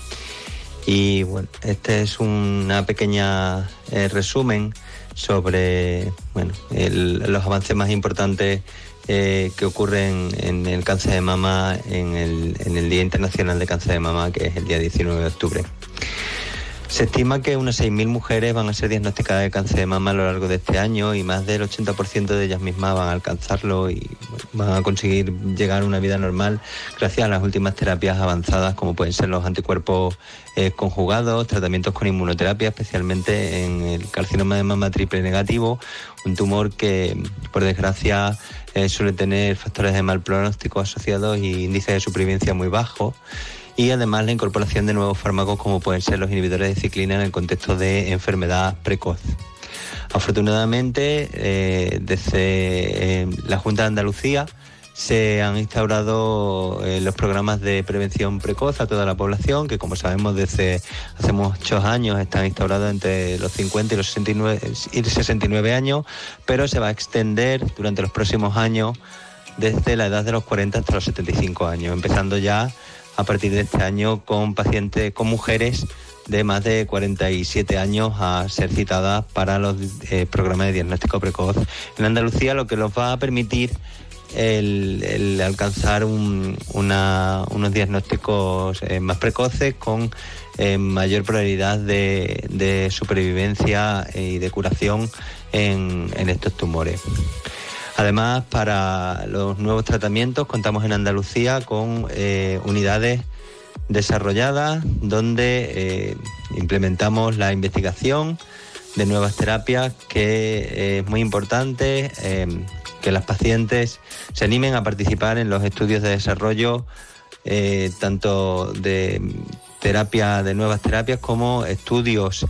Y bueno, este es una pequeña eh, resumen sobre bueno, los avances más importantes eh, que ocurren en el cáncer de mama en el, en el Día Internacional de Cáncer de Mama, que es el día 19 de octubre. Se estima que unas 6.000 mujeres van a ser diagnosticadas de cáncer de mama a lo largo de este año y más del 80% de ellas mismas van a alcanzarlo y van a conseguir llegar a una vida normal gracias a las últimas terapias avanzadas como pueden ser los anticuerpos eh, conjugados, tratamientos con inmunoterapia, especialmente en el carcinoma de mama triple negativo, un tumor que por desgracia eh, suele tener factores de mal pronóstico asociados y índices de supervivencia muy bajos y además la incorporación de nuevos fármacos como pueden ser los inhibidores de ciclina en el contexto de enfermedad precoz. Afortunadamente, eh, desde eh, la Junta de Andalucía se han instaurado eh, los programas de prevención precoz a toda la población, que como sabemos desde hace muchos años están instaurados entre los 50 y los 69, y 69 años, pero se va a extender durante los próximos años desde la edad de los 40 hasta los 75 años, empezando ya a partir de este año con pacientes, con mujeres de más de 47 años a ser citadas para los eh, programas de diagnóstico precoz en Andalucía, lo que nos va a permitir el, alcanzar unos diagnósticos eh, más precoces con eh, mayor probabilidad de, supervivencia y de curación en estos tumores. Además, para los nuevos tratamientos contamos en Andalucía con eh, unidades desarrollada donde eh, implementamos la investigación de nuevas terapias que es muy importante eh, que las pacientes se animen a participar en los estudios de desarrollo eh, tanto de terapia de nuevas terapias como estudios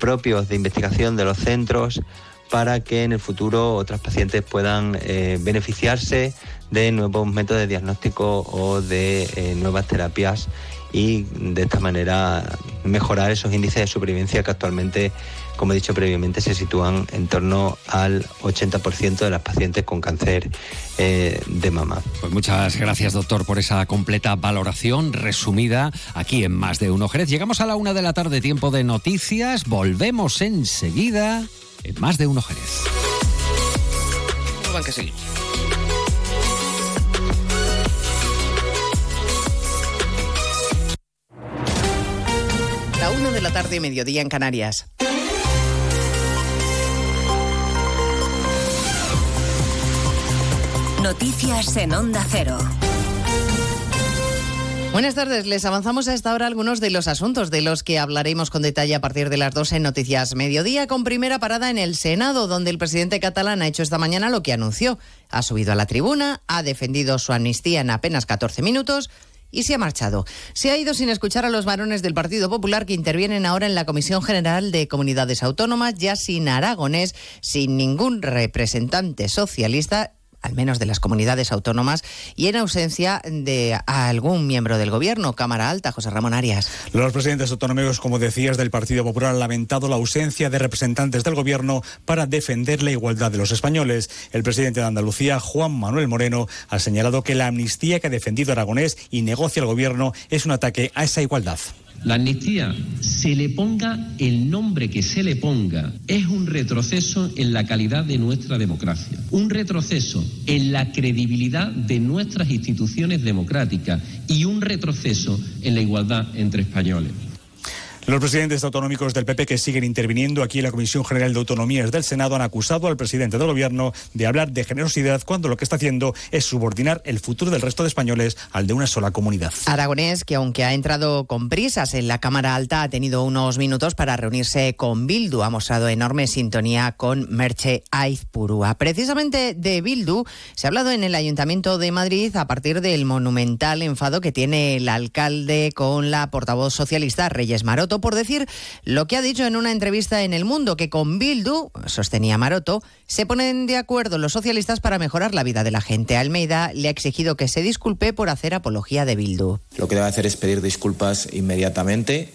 propios de investigación de los centros para que en el futuro otras pacientes puedan beneficiarse de nuevos métodos de diagnóstico o de nuevas terapias y de esta manera mejorar esos índices de supervivencia que actualmente, como he dicho previamente, se sitúan en torno al 80% de las pacientes con cáncer eh, de mama. Pues muchas gracias, doctor, por esa completa valoración resumida aquí en Más de Uno Jerez. Llegamos a la una de la tarde, tiempo de noticias. Volvemos enseguida en Más de Uno Jerez. que seguir? de la tarde, mediodía en Canarias. Noticias en Onda Cero. Buenas tardes, les avanzamos a esta hora algunos de los asuntos de los que hablaremos con detalle a partir de las 2 en Noticias Mediodía, con primera parada en el Senado, donde el presidente catalán ha hecho esta mañana lo que anunció. Ha subido a la tribuna, ha defendido su amnistía en apenas 14 minutos y se ha marchado. Se ha ido sin escuchar a los varones del Partido Popular que intervienen ahora en la Comisión General de Comunidades Autónomas, ya sin aragonés, sin ningún representante socialista al menos de las comunidades autónomas, y en ausencia de algún miembro del Gobierno. Cámara Alta, José Ramón Arias. Los presidentes autonómicos, como decías, del Partido Popular han lamentado la ausencia de representantes del Gobierno para defender la igualdad de los españoles. El presidente de Andalucía, Juan Manuel Moreno, ha señalado que la amnistía que ha defendido Aragonés y negocia el Gobierno es un ataque a esa igualdad. La amnistía, se le ponga el nombre que se le ponga, es un retroceso en la calidad de nuestra democracia, un retroceso en la credibilidad de nuestras instituciones democráticas y un retroceso en la igualdad entre españoles. Los presidentes autonómicos del PP que siguen interviniendo aquí en la Comisión General de Autonomías del Senado han acusado al presidente del Gobierno de hablar de generosidad cuando lo que está haciendo es subordinar el futuro del resto de españoles al de una sola comunidad. Aragonés, que aunque ha entrado con prisas en la Cámara Alta, ha tenido unos minutos para reunirse con Bildu. Ha mostrado enorme sintonía con Merche Aizpurúa. Precisamente de Bildu se ha hablado en el Ayuntamiento de Madrid a partir del monumental enfado que tiene el alcalde con la portavoz socialista Reyes Maroto por decir lo que ha dicho en una entrevista en El Mundo, que con Bildu, sostenía Maroto, se ponen de acuerdo los socialistas para mejorar la vida de la gente. Almeida le ha exigido que se disculpe por hacer apología de Bildu. Lo que debe hacer es pedir disculpas inmediatamente,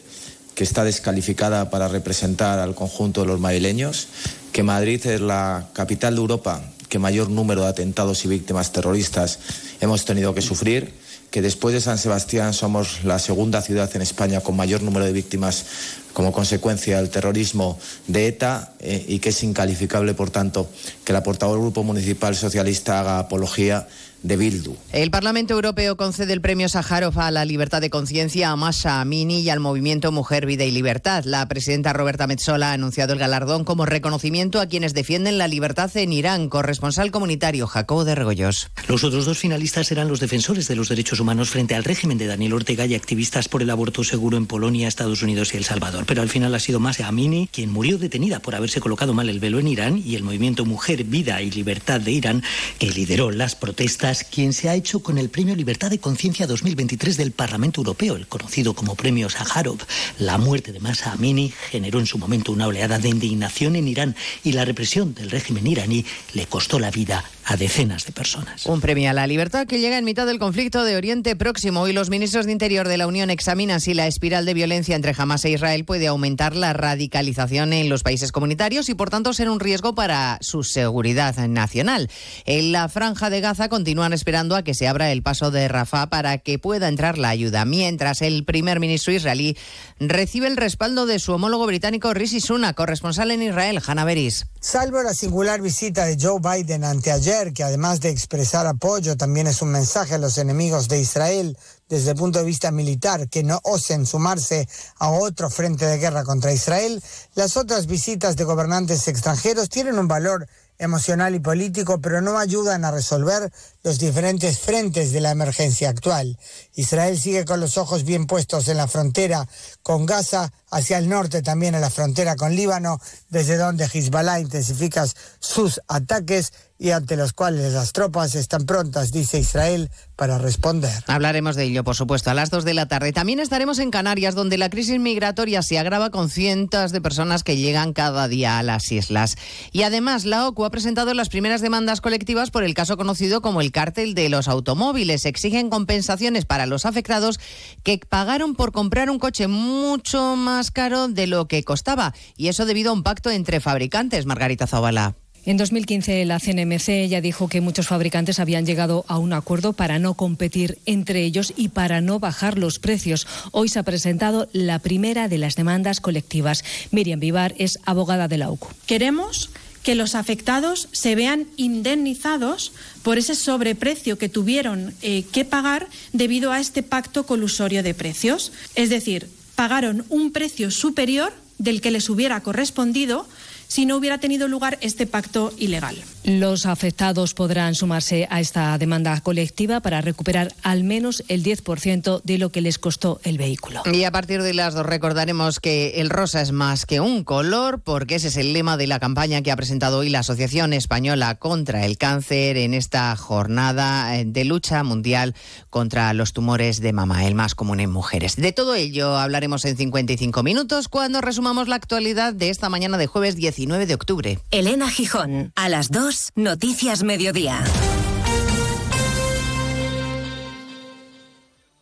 que está descalificada para representar al conjunto de los madrileños, que Madrid es la capital de Europa que mayor número de atentados y víctimas terroristas hemos tenido que sufrir que después de San Sebastián somos la segunda ciudad en España con mayor número de víctimas como consecuencia del terrorismo de ETA eh, y que es incalificable, por tanto, que la portavoz del Grupo Municipal Socialista haga apología de Bildu. El Parlamento Europeo concede el premio Sájarov a la libertad de conciencia a Masha Amini y al movimiento Mujer, Vida y Libertad. La presidenta Roberta Metsola ha anunciado el galardón como reconocimiento a quienes defienden la libertad en Irán. Corresponsal comunitario Jacobo de Regoyos. Los otros dos finalistas eran los defensores de los derechos humanos frente al régimen de Daniel Ortega y activistas por el aborto seguro en Polonia, Estados Unidos y El Salvador. Pero al final ha sido Masha Amini quien murió detenida por haberse colocado mal el velo en Irán y el movimiento Mujer, Vida y Libertad de Irán, que lideró las protestas quien se ha hecho con el Premio Libertad de Conciencia 2023 del Parlamento Europeo, el conocido como Premio Sájarov. La muerte de Masa Amini generó en su momento una oleada de indignación en Irán y la represión del régimen iraní le costó la vida a decenas de personas. Un premio a la libertad que llega en mitad del conflicto de Oriente Próximo y los ministros de Interior de la Unión examinan si la espiral de violencia entre Hamas e Israel puede aumentar la radicalización en los países comunitarios y por tanto ser un riesgo para su seguridad nacional. En la franja de Gaza continúan esperando a que se abra el paso de Rafah para que pueda entrar la ayuda, mientras el primer ministro israelí recibe el respaldo de su homólogo británico Rishi Sunak, corresponsal en Israel, Hanna Beris. Salvo la singular visita de Joe Biden anteayer que además de expresar apoyo, también es un mensaje a los enemigos de Israel desde el punto de vista militar, que no osen sumarse a otro frente de guerra contra Israel, las otras visitas de gobernantes extranjeros tienen un valor emocional y político, pero no ayudan a resolver los diferentes frentes de la emergencia actual. Israel sigue con los ojos bien puestos en la frontera con Gaza, hacia el norte también en la frontera con Líbano, desde donde Hezbollah intensifica sus ataques y ante los cuales las tropas están prontas, dice Israel, para responder. Hablaremos de ello, por supuesto, a las 2 de la tarde. También estaremos en Canarias, donde la crisis migratoria se agrava con cientos de personas que llegan cada día a las islas. Y además, la OCU ha presentado las primeras demandas colectivas por el caso conocido como el cártel de los automóviles. Exigen compensaciones para los afectados que pagaron por comprar un coche mucho más caro de lo que costaba. Y eso debido a un pacto entre fabricantes, Margarita Zavala. En 2015 la CNMC ya dijo que muchos fabricantes habían llegado a un acuerdo para no competir entre ellos y para no bajar los precios. Hoy se ha presentado la primera de las demandas colectivas. Miriam Vivar es abogada de la UCU. Queremos que los afectados se vean indemnizados por ese sobreprecio que tuvieron eh, que pagar debido a este pacto colusorio de precios. Es decir, pagaron un precio superior del que les hubiera correspondido si no hubiera tenido lugar este pacto ilegal. Los afectados podrán sumarse a esta demanda colectiva para recuperar al menos el 10% de lo que les costó el vehículo. Y a partir de las dos recordaremos que el rosa es más que un color, porque ese es el lema de la campaña que ha presentado hoy la Asociación Española contra el Cáncer en esta jornada eh, de lucha mundial contra los tumores de mama, el más común en mujeres. De todo ello hablaremos en 55 minutos cuando resumamos la actualidad de esta mañana de jueves 19 de octubre. Elena Gijón, a las 2, Noticias Mediodía.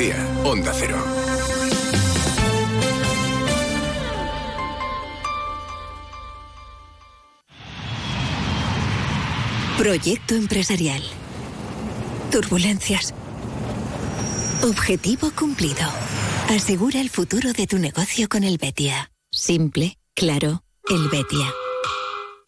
Onda Cero. Proyecto empresarial. Turbulencias. Objetivo cumplido. Asegura el futuro de tu negocio con el Betia. Simple, claro, el Betia.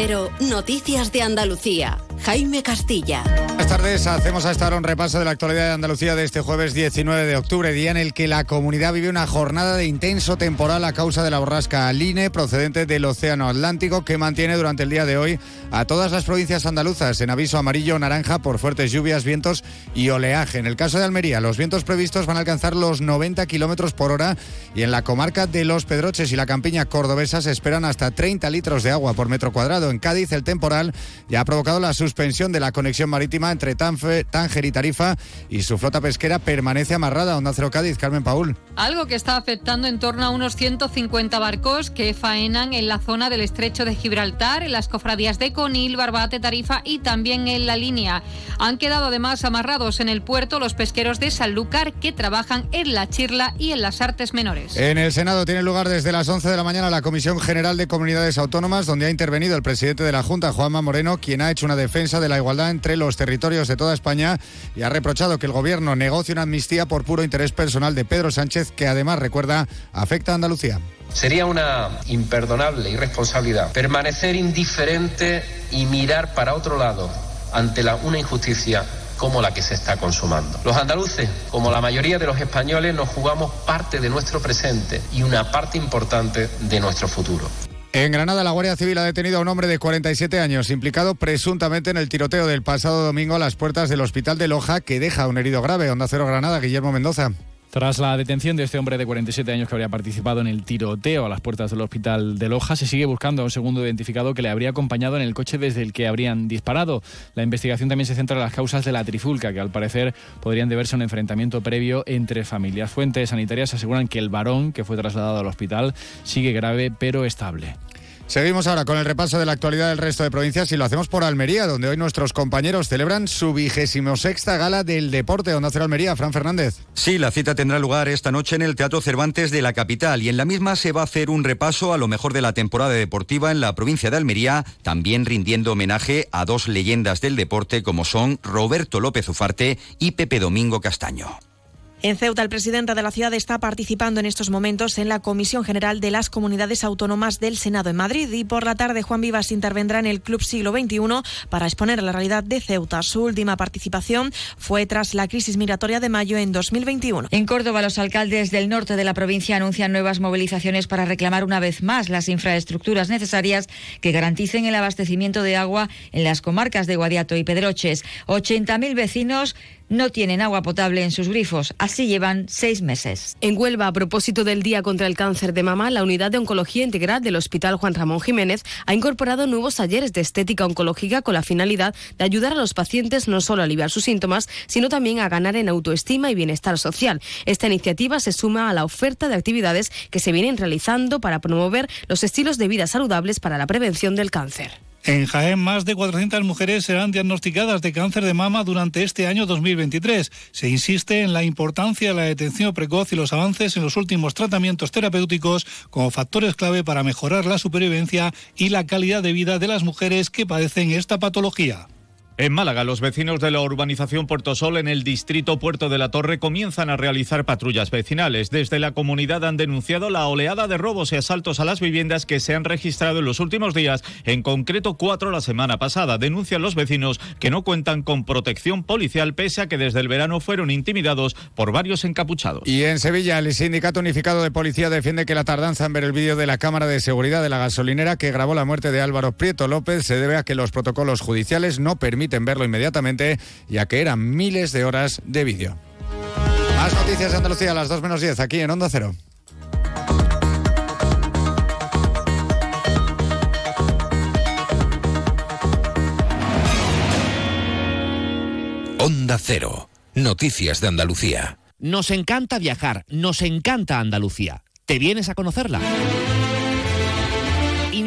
Cero, Noticias de Andalucía. Jaime Castilla. Buenas tardes, hacemos a esta hora un repaso de la actualidad de Andalucía de este jueves 19 de octubre, día en el que la comunidad vive una jornada de intenso temporal a causa de la borrasca Aline procedente del Océano Atlántico que mantiene durante el día de hoy a todas las provincias andaluzas en aviso amarillo naranja por fuertes lluvias, vientos y oleaje. En el caso de Almería, los vientos previstos van a alcanzar los 90 kilómetros por hora y en la comarca de Los Pedroches y la campiña cordobesa se esperan hasta 30 litros de agua por metro cuadrado. En Cádiz, el temporal ya ha provocado la suspensión de la conexión marítima entre Tanfe- Tánger y Tarifa y su flota pesquera permanece amarrada. Onda Cero Cádiz, Carmen Paul. Algo que está afectando en torno a unos 150 barcos que faenan en la zona del estrecho de Gibraltar, en las cofradías de Conil, Barbate, Tarifa y también en la línea. Han quedado además amarrados en el puerto los pesqueros de Sanlúcar que trabajan en la Chirla y en las Artes Menores. En el Senado tiene lugar desde las 11 de la mañana la Comisión General de Comunidades Autónomas, donde ha intervenido el presidente de la Junta, Juanma Moreno, quien ha hecho una defensa de la igualdad entre los territorios de toda España y ha reprochado que el gobierno negocie una amnistía por puro interés personal de Pedro Sánchez, que además, recuerda, afecta a Andalucía. Sería una imperdonable irresponsabilidad permanecer indiferente y mirar para otro lado ante una injusticia como la que se está consumando. Los andaluces, como la mayoría de los españoles, nos jugamos parte de nuestro presente y una parte importante de nuestro futuro. En Granada, la Guardia Civil ha detenido a un hombre de 47 años, implicado presuntamente en el tiroteo del pasado domingo a las puertas del hospital de Loja, que deja un herido grave. Onda Cero Granada, Guillermo Mendoza. Tras la detención de este hombre de 47 años que habría participado en el tiroteo a las puertas del hospital de Loja, se sigue buscando a un segundo identificado que le habría acompañado en el coche desde el que habrían disparado. La investigación también se centra en las causas de la trifulca, que al parecer podrían deberse a un enfrentamiento previo entre familias. Fuentes sanitarias aseguran que el varón que fue trasladado al hospital sigue grave pero estable. Seguimos ahora con el repaso de la actualidad del resto de provincias y lo hacemos por Almería, donde hoy nuestros compañeros celebran su vigésimo sexta gala del deporte. Onda Cero Almería, Fran Fernández. Sí, la cita tendrá lugar esta noche en el Teatro Cervantes de la capital y en la misma se va a hacer un repaso a lo mejor de la temporada deportiva en la provincia de Almería, también rindiendo homenaje a dos leyendas del deporte como son Roberto López Ufarte y Pepe Domingo Castaño. En Ceuta, el presidente de la ciudad está participando en estos momentos en la Comisión General de las Comunidades Autónomas del Senado en Madrid y por la tarde Juan Vivas intervendrá en el Club Siglo XXI para exponer la realidad de Ceuta. Su última participación fue tras la crisis migratoria de mayo en 2021. En Córdoba, los alcaldes del norte de la provincia anuncian nuevas movilizaciones para reclamar una vez más las infraestructuras necesarias que garanticen el abastecimiento de agua en las comarcas de Guadiato y Pedroches. 80.000 vecinos no tienen agua potable en sus grifos. Así llevan seis meses. En Huelva, a propósito del Día contra el Cáncer de Mama, la Unidad de Oncología Integral del Hospital Juan Ramón Jiménez ha incorporado nuevos talleres de estética oncológica con la finalidad de ayudar a los pacientes no solo a aliviar sus síntomas, sino también a ganar en autoestima y bienestar social. Esta iniciativa se suma a la oferta de actividades que se vienen realizando para promover los estilos de vida saludables para la prevención del cáncer. En Jaén, más de 400 mujeres serán diagnosticadas de cáncer de mama durante este año 2023. Se insiste en la importancia de la detención precoz y los avances en los últimos tratamientos terapéuticos como factores clave para mejorar la supervivencia y la calidad de vida de las mujeres que padecen esta patología. En Málaga, los vecinos de la urbanización Puerto Sol en el distrito Puerto de la Torre comienzan a realizar patrullas vecinales. Desde la comunidad han denunciado la oleada de robos y asaltos a las viviendas que se han registrado en los últimos días, en concreto cuatro la semana pasada. Denuncian los vecinos que no cuentan con protección policial pese a que desde el verano fueron intimidados por varios encapuchados. Y en Sevilla, el Sindicato Unificado de Policía defiende que la tardanza en ver el vídeo de la cámara de seguridad de la gasolinera que grabó la muerte de Álvaro Prieto López se debe a que los protocolos judiciales no permiten en verlo inmediatamente, ya que eran miles de horas de vídeo. Más noticias de Andalucía a las 2 menos 10, aquí en Onda Cero. Onda Cero, noticias de Andalucía. Nos encanta viajar, nos encanta Andalucía. ¿Te vienes a conocerla?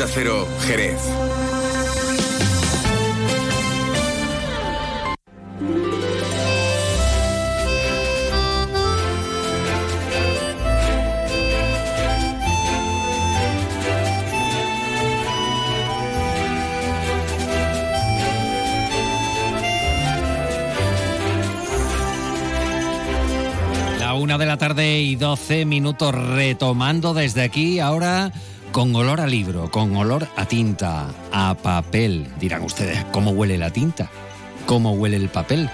Onda Cero, Jerez. Una de la tarde y 12 minutos retomando desde aquí ahora con olor a libro, con olor a tinta, a papel. Dirán ustedes, ¿cómo huele la tinta? ¿Cómo huele el papel?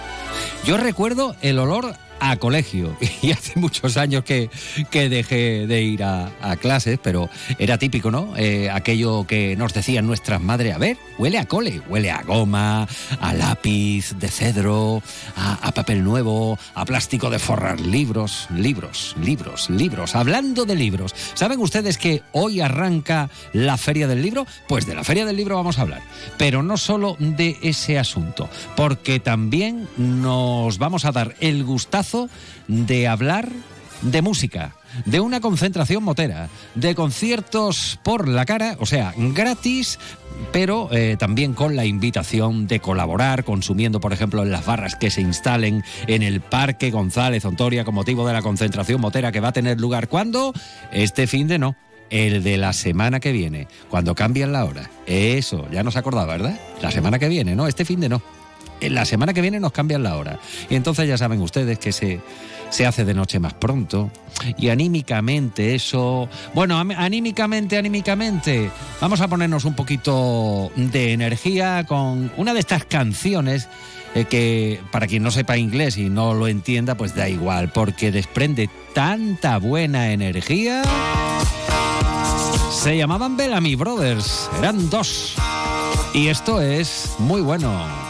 Yo recuerdo el olor a colegio. Y hace muchos años que, que dejé de ir a, a clases, pero era típico, ¿no? Eh, aquello que nos decían nuestras madres, a ver, huele a cole, huele a goma, a lápiz de cedro, a, a papel nuevo, a plástico de forrar libros, libros, libros, libros. Hablando de libros, ¿saben ustedes que hoy arranca la Feria del Libro? Pues de la Feria del Libro vamos a hablar, pero no solo de ese asunto, porque también nos vamos a dar el gustazo de hablar de música, de una concentración motera, de conciertos por la cara, o sea, gratis, pero eh, también con la invitación de colaborar, consumiendo, por ejemplo, en las barras que se instalen en el Parque González Ontoria con motivo de la concentración motera que va a tener lugar cuando este fin de no. El de la semana que viene, cuando cambian la hora. Eso, ya nos acordaba, ¿verdad? La semana que viene, ¿no? Este fin de no. La semana que viene nos cambian la hora. Y entonces ya saben ustedes que se, se hace de noche más pronto. Y anímicamente eso... Bueno, am- anímicamente, anímicamente, vamos a ponernos un poquito de energía con una de estas canciones eh, que para quien no sepa inglés y no lo entienda, pues da igual, porque desprende tanta buena energía. Se llamaban Bellamy Brothers, eran dos. Y esto es muy bueno,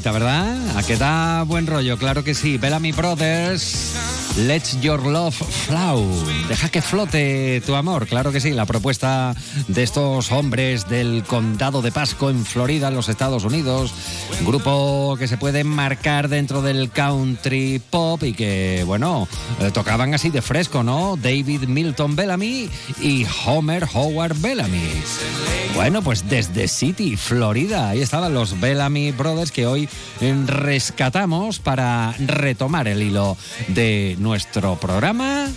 ¿verdad? A que da buen rollo, claro que sí. Bellamy Brothers, Let Your Love Flow. Deja que flote tu amor, claro que sí. La propuesta de estos hombres del condado de Pasco en Florida, en los Estados Unidos. Grupo que se puede marcar dentro del country pop y que, bueno, eh, tocaban así de fresco, ¿no? David Milton Bellamy y Homer Howard Bellamy. Bueno, pues desde City, Florida, ahí estaban los Bellamy Brothers que hoy rescatamos para retomar el hilo de nuestro programa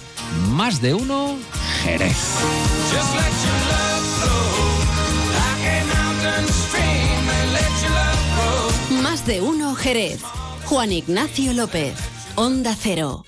Más de Uno Jerez. Más de uno Jerez. Juan Ignacio López. Onda Cero.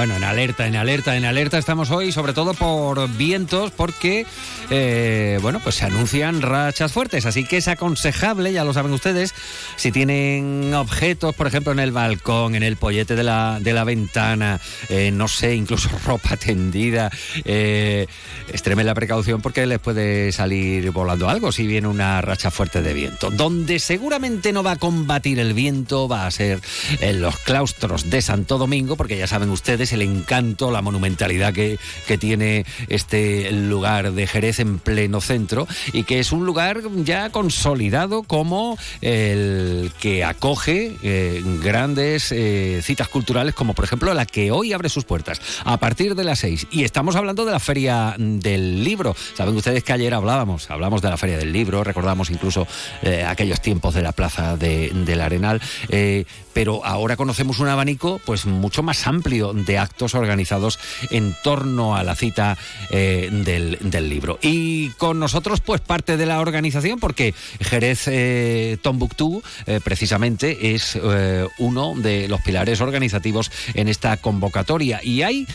Bueno, en alerta, en alerta, en alerta estamos hoy, sobre todo por vientos, porque, eh, bueno, pues se anuncian rachas fuertes, así que es aconsejable, ya lo saben ustedes, si tienen objetos, por ejemplo, en el balcón, en el pollete de la, de la ventana, eh, no sé, incluso ropa tendida, eh, extremen la precaución porque les puede salir volando algo si viene una racha fuerte de viento. Donde seguramente no va a combatir el viento va a ser en los claustros de Santo Domingo, porque ya saben ustedes el encanto, la monumentalidad que, que tiene este lugar de Jerez en pleno centro y que es un lugar ya consolidado como el que acoge eh, grandes eh, citas culturales como por ejemplo la que hoy abre sus puertas a partir de las seis. Y estamos hablando de la feria del libro. Saben ustedes que ayer hablábamos hablamos de la feria del libro recordamos incluso eh, aquellos tiempos de la plaza de- del Arenal pero ahora conocemos un abanico pues mucho más amplio de actos organizados en torno a la cita eh, del, libro. Y con nosotros pues parte de la organización porque Jerez eh, Tombuctú eh, precisamente es eh, uno de los pilares organizativos en esta convocatoria y hay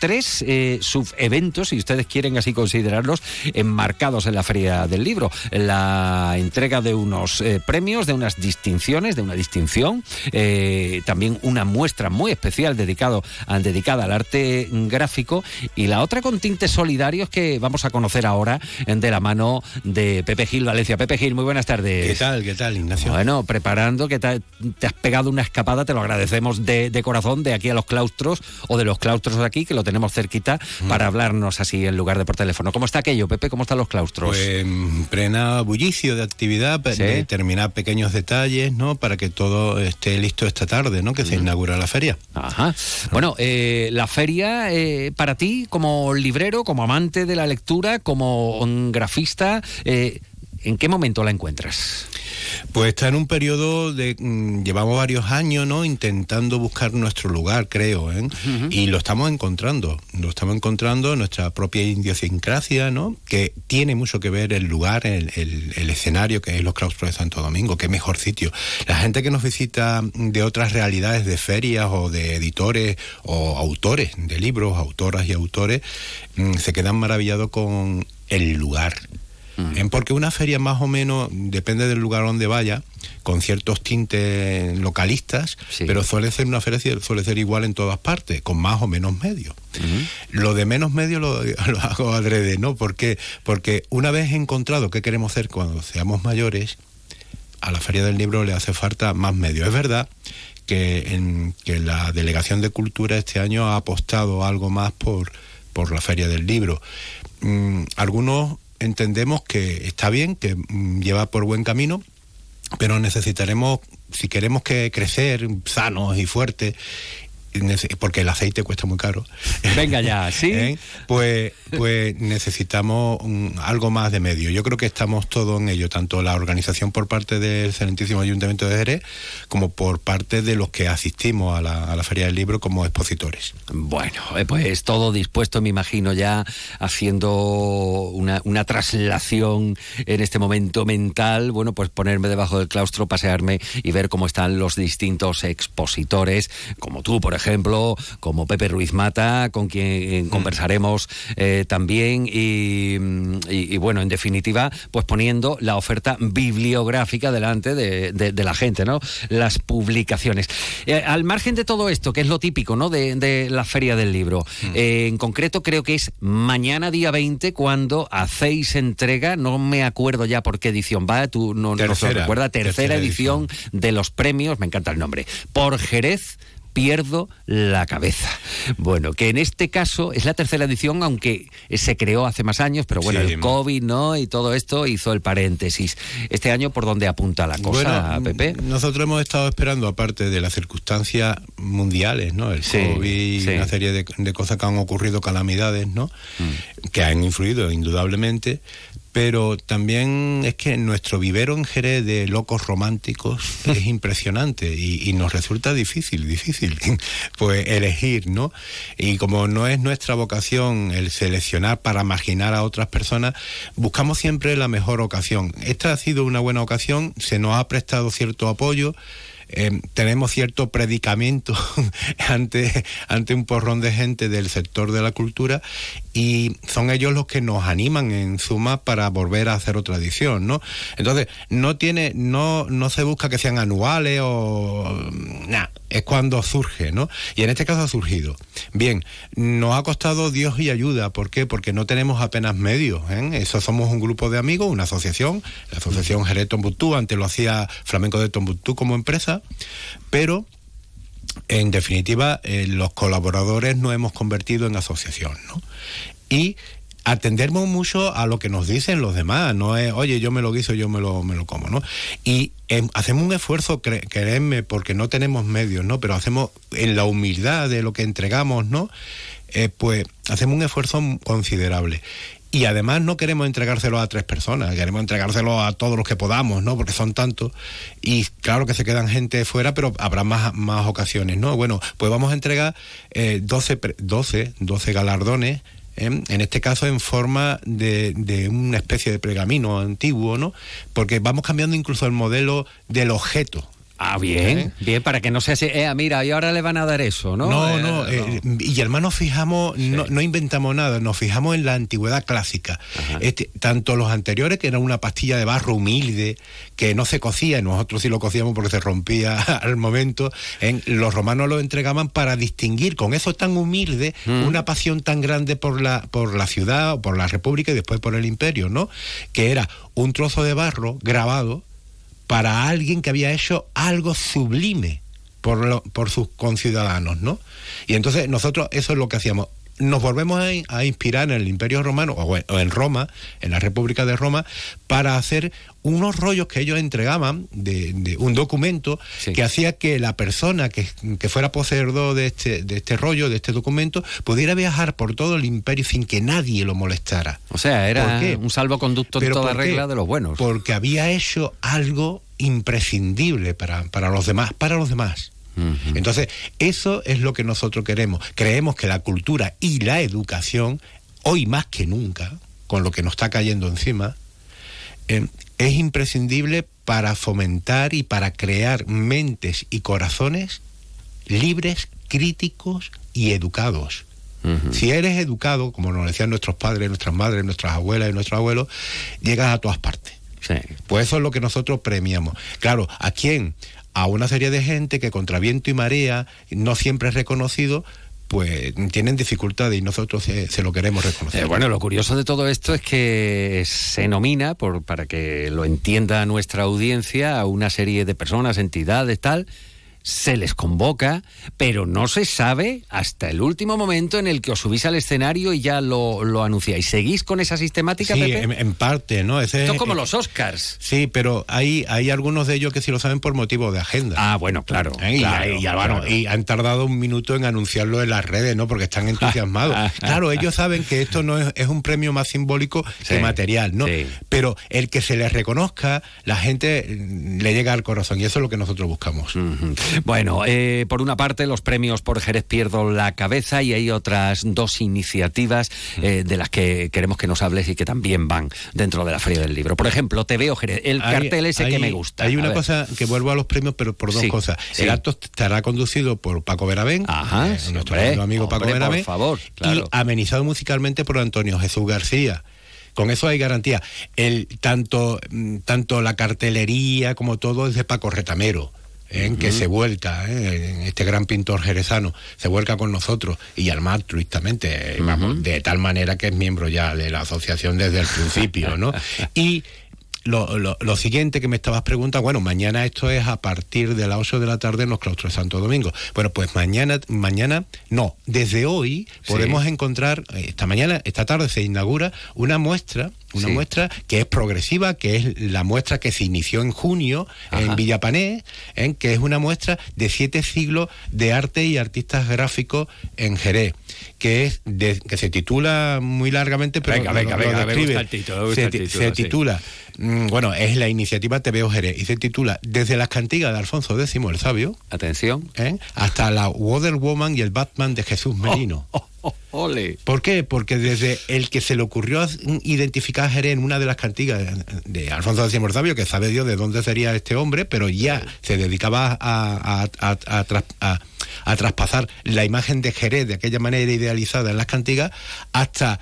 tres subeventos, si ustedes quieren así considerarlos, enmarcados en la Feria del Libro. La entrega de unos premios, de unas distinciones, de una distinción, eh, también una muestra muy especial dedicado, dedicada al arte gráfico y la otra con tintes solidarios que vamos a conocer ahora de la mano de Pepe Gil Valencia. Pepe Gil, muy buenas tardes. ¿Qué tal? ¿Qué tal, Ignacio? Bueno, preparando que te, te has pegado una escapada, te lo agradecemos de, de corazón, de aquí a los claustros o de los claustros de aquí, que lo tenemos cerquita, para hablarnos así en lugar de por teléfono. ¿Cómo está aquello, Pepe? ¿Cómo están los claustros? Pues en plena bullicio de actividad, Sí. de terminar pequeños detalles, ¿no? Para que todo esté listo esta tarde, ¿no? Que se inaugura la feria. Ajá. Bueno, eh, la feria eh, para ti, como librero, como amante de la lectura, como grafista, eh, ¿en qué momento la encuentras? Pues está en un periodo de... mm, llevamos varios años, ¿no? Intentando buscar nuestro lugar, creo, ¿eh? Y lo estamos encontrando. Lo estamos encontrando en nuestra propia idiosincrasia, ¿no? Que tiene mucho que ver el lugar, el, el- el escenario que es los claustros de Santo Domingo. Qué mejor sitio. La gente que nos visita de otras realidades de ferias o de editores o autores de libros, autoras y autores, mm, se quedan maravillados con el lugar. En Porque una feria más o menos, depende del lugar donde vaya, con ciertos tintes localistas, pero suele ser una feria, suele ser igual en todas partes, con más o menos medios. Lo de menos medios lo, lo hago adrede, ¿no? Porque, porque una vez encontrado qué queremos hacer cuando seamos mayores, a la Feria del Libro le hace falta más medios. Es verdad que, en, que la Delegación de Cultura este año ha apostado algo más por, por la Feria del Libro. Mm, algunos entendemos que está bien, que mm, lleva por buen camino, pero necesitaremos, si queremos que crecer sanos y fuertes, porque el aceite cuesta muy caro. Venga ya, ¿sí? ¿Eh? Pues, pues necesitamos mm, algo más de medio. Yo creo que estamos todos en ello, tanto la organización por parte del Excelentísimo Ayuntamiento de Jerez, como por parte de los que asistimos a la, a la Feria del Libro como expositores. Bueno, eh, pues todo dispuesto, me imagino ya haciendo una, una traslación en este momento mental, bueno, pues ponerme debajo del claustro, pasearme y ver cómo están los distintos expositores, como tú, por ejemplo, como Pepe Ruiz Mata, con quien eh, conversaremos eh, también y, mm, y- y, bueno, en definitiva, pues poniendo la oferta bibliográfica delante de, de- de la gente, ¿no? Las publicaciones. Eh, al margen de todo esto, que es lo típico, ¿no? De, de la Feria del Libro. eh, en concreto, creo que es mañana día 20 cuando hacéis entrega, no me acuerdo ya por qué edición va, tú no, no se Tercera, recuerda, tercera, tercera edición de los premios, me encanta el nombre, por Jerez pierdo la cabeza. Bueno, que en este caso es la tercera edición, aunque se creó hace más años, pero bueno, Sí. el COVID, ¿no? Y todo esto hizo el paréntesis. Este año, ¿por dónde apunta la cosa, Bueno, Pepe? Nosotros hemos estado esperando, aparte de las circunstancias mundiales, ¿no? El Sí, COVID y sí. una serie de, de cosas que han ocurrido, calamidades, ¿no? Mm. Que han influido indudablemente. Pero también es que nuestro vivero en Jerez de locos románticos es impresionante y, y nos resulta difícil, difícil, pues elegir, ¿no? Y como no es nuestra vocación el seleccionar para marginar a otras personas, buscamos siempre la mejor ocasión. Esta ha sido una buena ocasión, se nos ha prestado cierto apoyo. eh, tenemos cierto predicamento ante, ante un porrón de gente del sector de la cultura y son ellos los que nos animan en suma para volver a hacer otra edición, ¿no? Entonces, no tiene, no, no se busca que sean anuales o nada, es cuando surge, ¿no? Y en este caso ha surgido. Bien, nos ha costado Dios y ayuda, ¿por qué? Porque no tenemos apenas medios, ¿eh? Eso somos un grupo de amigos, una asociación, la asociación Jerez Tombuctú, antes lo hacía Flamenco de Tombuctú como empresa, pero en definitiva, eh, los colaboradores nos hemos convertido en asociación, ¿no? Y atendemos mucho a lo que nos dicen los demás, no es, oye, yo me lo guiso, yo me lo, me lo como, ¿no? Y em, hacemos un esfuerzo, cre- créanme, porque no tenemos medios, ¿no? Pero hacemos, en la humildad de lo que entregamos, ¿no? Eh, pues hacemos un esfuerzo considerable. Y además no queremos entregárselo a tres personas, queremos entregárselo a todos los que podamos, ¿no? Porque son tantos. Y claro que se quedan gente fuera, pero habrá más, más ocasiones, ¿no? Bueno, pues vamos a entregar eh, 12, pre- 12, 12 galardones, ¿eh? en este caso en forma de, de una especie de pergamino antiguo, ¿no? Porque vamos cambiando incluso el modelo del objeto. Ah, bien, ¿Eh? bien, para que no sea así, eh, mira, y ahora le van a dar eso, ¿no? No, Eh, no, eh, y además nos fijamos, no, no inventamos nada, nos fijamos en la antigüedad clásica. Este, tanto los anteriores, que era una pastilla de barro humilde, que no se cocía, y nosotros sí lo cocíamos porque se rompía al momento, en, los romanos lo entregaban para distinguir con eso tan humilde Mm. una pasión tan grande por la, por la ciudad, por la república y después por el imperio, ¿no? Que era un trozo de barro grabado para alguien que había hecho algo sublime por, sus conciudadanos, ¿no? Y entonces nosotros eso es lo que hacíamos. Nos volvemos a, in- a inspirar en el Imperio Romano o en, o en Roma, en la República de Roma, para hacer unos rollos que ellos entregaban de, de un documento que hacía que la persona que, que fuera poseedor de este, de este rollo, de este documento, pudiera viajar por todo el imperio sin que nadie lo molestara. O sea, era un salvoconducto en ¿Pero toda regla de los buenos. Porque había hecho algo imprescindible para, para los demás, para los demás. Entonces, eso es lo que nosotros queremos. Creemos que la cultura y la educación, hoy más que nunca, con lo que nos está cayendo encima, eh, es imprescindible para fomentar y para crear mentes y corazones libres, críticos y educados. Si eres educado, como nos decían nuestros padres, nuestras madres, nuestras abuelas y nuestros abuelos, llegas a todas partes. Pues eso es lo que nosotros premiamos. Claro, ¿a quién? A una serie de gente que contra viento y marea, no siempre es reconocido, pues tienen dificultades y nosotros se, lo queremos reconocer. Eh, bueno, lo curioso de todo esto es que se nomina, por, para que lo entienda nuestra audiencia, a una serie de personas, entidades, tal. Se les convoca, pero no se sabe hasta el último momento en el que os subís al escenario y ya lo, lo anunciáis. ¿Seguís con esa sistemática, Sí, Pepe? en, en parte, ¿no? Ese Esto es como los Oscars. Sí, pero hay, hay algunos de ellos que sí lo saben por motivo de agenda. Ah, bueno, claro. Y, claro, y- y, bueno, claro. y han tardado un minuto en anunciarlo en las redes, ¿no? Porque están entusiasmados. claro, ellos saben que esto no es, es un premio más simbólico que material, ¿no? Pero el que se les reconozca, la gente le llega al corazón y eso es lo que nosotros buscamos. Bueno, eh, por una parte, los premios por Jerez pierdo la cabeza y hay otras dos iniciativas eh, de las que queremos que nos hables y que también van dentro de la Feria del Libro. Por ejemplo, Te veo Jerez, el Hay- cartel ese que hay- me gusta. Hay una cosa que vuelvo a los premios, pero por dos Sí, cosas. sí. El acto estará conducido por Paco Veravén, Ajá, eh, sí, nuestro hombre, amigo Paco hombre, por Veravén, favor, claro. y amenizado musicalmente por Antonio Jesús García. Con eso hay garantía. El, tanto, mm, tanto la cartelería como todo es de Paco Retamero. ¿Eh? en que se vuelca, ¿eh? este gran pintor jerezano, se vuelca con nosotros y además altruistamente, eh, vamos, de tal manera que es miembro ya de la asociación desde el principio, ¿no? Y lo, lo- lo siguiente que me estabas preguntando, bueno, mañana esto es a partir de las 8 de la tarde en los claustros de Santo Domingo. Bueno, pues mañana, mañana, no, desde hoy podemos encontrar, eh, esta mañana, esta tarde se inaugura una muestra, una Sí. muestra que es progresiva, que es la muestra que se inició en junio en Villapané, en que es una muestra de siete siglos de arte y artistas gráficos en Jerez, que es de- que se titula muy largamente, pero Venga, venga, venga, se, se titula, bueno, es la iniciativa Te veo Jerez y se titula Desde las cantigas de Alfonso X el Sabio, atención, ¿eh? hasta la Wonder Woman y el Batman de Jesús Merino. Ole. ¿Por qué? Porque desde el que se le ocurrió identificar a Jerez en una de las cantigas de Alfonso X el Sabio, que sabe Dios de dónde sería este hombre, pero ya se dedicaba a, a- a- a tras- a- a traspasar la imagen de Jerez de aquella manera idealizada en las cantigas, hasta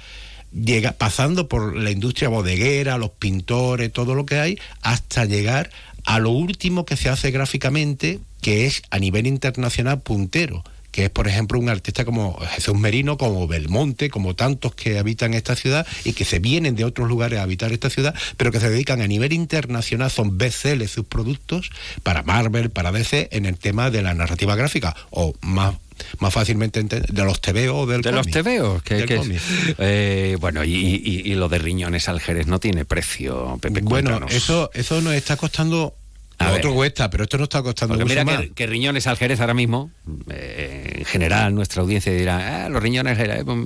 llega, pasando por la industria bodeguera, los pintores, todo lo que hay, hasta llegar a lo último que se hace gráficamente, que es a nivel internacional puntero que es por ejemplo un artista como Jesús Merino, como Belmonte, como tantos que habitan esta ciudad y que se vienen de otros lugares a habitar esta ciudad, pero que se dedican a nivel internacional, son bestsellers sus productos para Marvel, para DC, en el tema de la narrativa gráfica, o más más fácilmente ente- de los TVO o del De los tebeos, que, es- eh, bueno, y, y- y lo de riñones al Jerez no tiene precio, Pepe, Bueno, cuéntanos. eso, eso nos está costando. A lo ver. otro cuesta, pero esto no está costando Porque mucho mira más. que, que riñones al Jerez ahora mismo, eh, en general nuestra audiencia dirá, ah, los riñones Jerez, pues,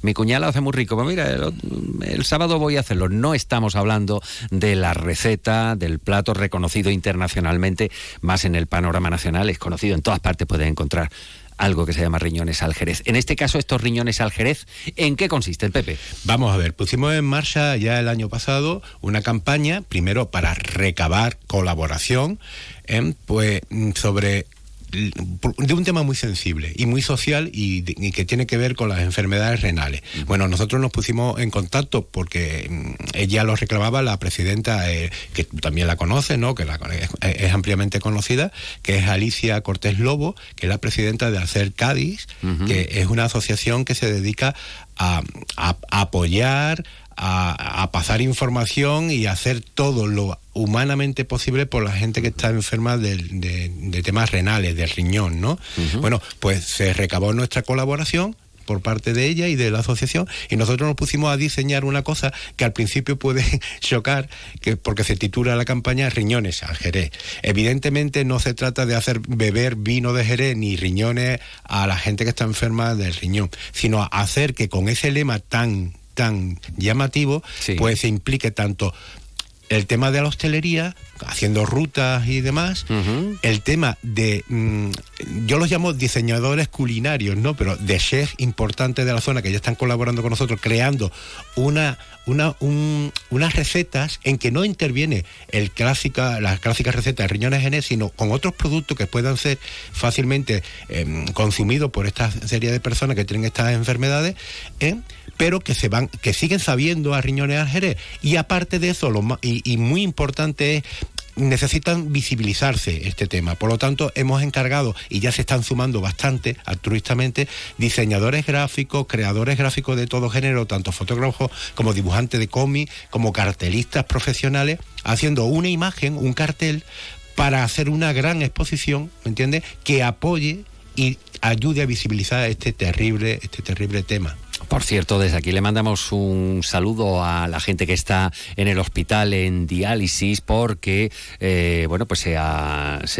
mi cuñada hace muy rico, pues mira, el, el sábado voy a hacerlo. No estamos hablando de la receta, del plato reconocido internacionalmente, más en el panorama nacional, es conocido en todas partes, puedes encontrar algo que se llama riñones al Jerez. En este caso, estos riñones al Jerez, ¿en qué consiste el Pepe? Vamos a ver, pusimos en marcha ya el año pasado una campaña, primero para recabar colaboración, em, pues sobre de un tema muy sensible y muy social y, de- y que tiene que ver con las enfermedades renales. Bueno, nosotros nos pusimos en contacto porque mm, ella lo reclamaba la presidenta, eh, que también la conoces, ¿no? Que la, es, es ampliamente conocida, que es Alicia Cortés Lobo, que es la presidenta de Hacer Cádiz, que es una asociación que se dedica a, a- a apoyar, a, a pasar información y hacer todo lo humanamente posible por la gente que está enferma de, de temas renales, del riñón, ¿no? Bueno, pues se recabó nuestra colaboración por parte de ella y de la asociación y nosotros nos pusimos a diseñar una cosa que al principio puede chocar que porque se titula la campaña riñones al Jerez evidentemente no se trata de hacer beber vino de Jerez ni riñones a la gente que está enferma del riñón sino hacer que con ese lema tan tan llamativo pues se implique tanto el tema de la hostelería haciendo rutas y demás, el tema de, mm, yo los llamo diseñadores culinarios, ¿no? Pero de chefs importantes de la zona que ya están colaborando con nosotros, creando una, una, un- unas recetas en que no interviene el clásica, las clásicas recetas de riñones genes, sino con otros productos que puedan ser fácilmente em, consumidos por esta serie de personas que tienen estas enfermedades, ¿eh? pero que se van, que siguen sabiendo a riñones al jerez. Y aparte de eso, lo y, y muy importante es necesitan visibilizarse este tema. Por lo tanto, hemos encargado, y ya se están sumando bastante altruistamente, diseñadores gráficos, creadores gráficos de todo género, tanto fotógrafos como dibujantes de cómic, como cartelistas profesionales, haciendo una imagen, un cartel, para hacer una gran exposición, ¿me entiendes?, que apoye y ayude a visibilizar este terrible, este terrible tema. Por cierto, desde aquí le mandamos un saludo a la gente que está en el hospital en diálisis porque, eh, bueno, pues se,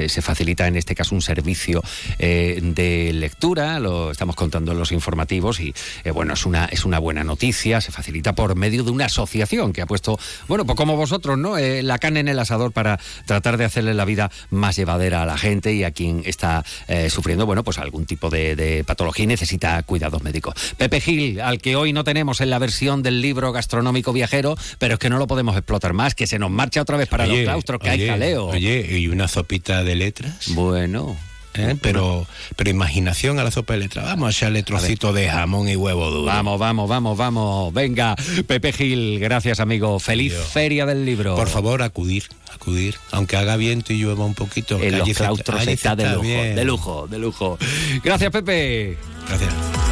se- facilita en este caso un servicio eh, de lectura, lo estamos contando en los informativos y, eh, bueno, es una, es una buena noticia, se facilita por medio de una asociación que ha puesto, bueno, pues como vosotros, ¿no? La carne en el asador para tratar de hacerle la vida más llevadera a la gente y a quien está sufriendo, bueno, pues algún tipo de, de patología y necesita cuidados médicos. Pepe Gil, al que hoy no tenemos en la versión del libro gastronómico viajero, pero es que no lo podemos explotar más, que se nos marcha otra vez para los Oye, claustros, que oye, hay jaleo. Oye, y una sopita de letras. Bueno. ¿Eh? Pero, pero imaginación a la sopa de letras. Vamos a echarle trocito de jamón y huevo duro. Vamos, vamos, vamos, vamos. Venga, Pepe Gil, gracias amigo. Feliz feria del libro. Por favor, acudir, acudir. Aunque haga viento y llueva un poquito. En los claustros está de lujo, bien. de lujo, de lujo. Gracias, Pepe. Gracias.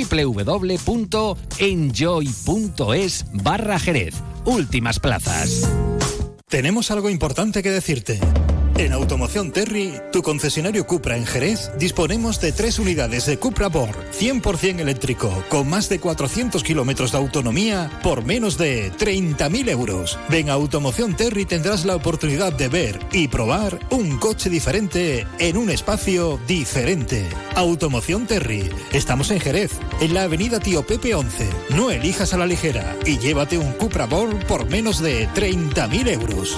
www.enjoy.es barra Jerez. Últimas plazas. Tenemos algo importante que decirte. En Automoción Terry, tu concesionario Cupra en Jerez, disponemos de tres unidades de Cupra Born 100% eléctrico, con más de 400 kilómetros de autonomía, por menos de 30.000 euros. Ven a Automoción Terry tendrás la oportunidad de ver y probar un coche diferente en un espacio diferente. Automoción Terry. Estamos en Jerez, en la avenida Tío Pepe 11. No elijas a la ligera y llévate un Cupra Born por menos de 30.000 euros.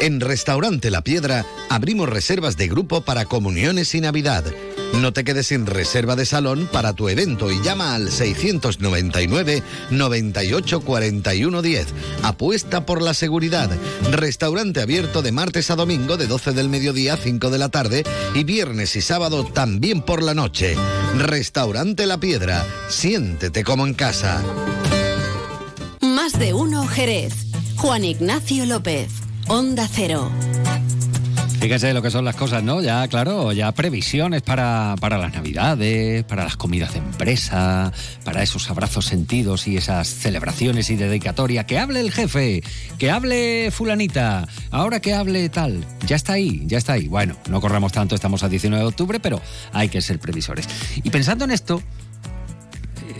En Restaurante La Piedra abrimos reservas de grupo para comuniones y Navidad. No te quedes sin reserva de salón para tu evento y llama al 699 98 41 10. Apuesta por la seguridad. Restaurante abierto de martes a domingo de 12 del mediodía a 5 de la tarde y viernes y sábado también por la noche. Restaurante La Piedra. Siéntete como en casa. Más de uno Jerez. Juan Ignacio López. Onda Cero. Fíjense lo que son las cosas, ¿no? Ya, claro, ya previsiones para, para las navidades, para las comidas de empresa, para esos abrazos sentidos y esas celebraciones y dedicatoria. Que hable el jefe, que hable fulanita, ahora que hable tal. Ya está ahí, ya está ahí. Bueno, no corramos tanto, estamos a 19 de octubre, pero hay que ser previsores. Y pensando en esto,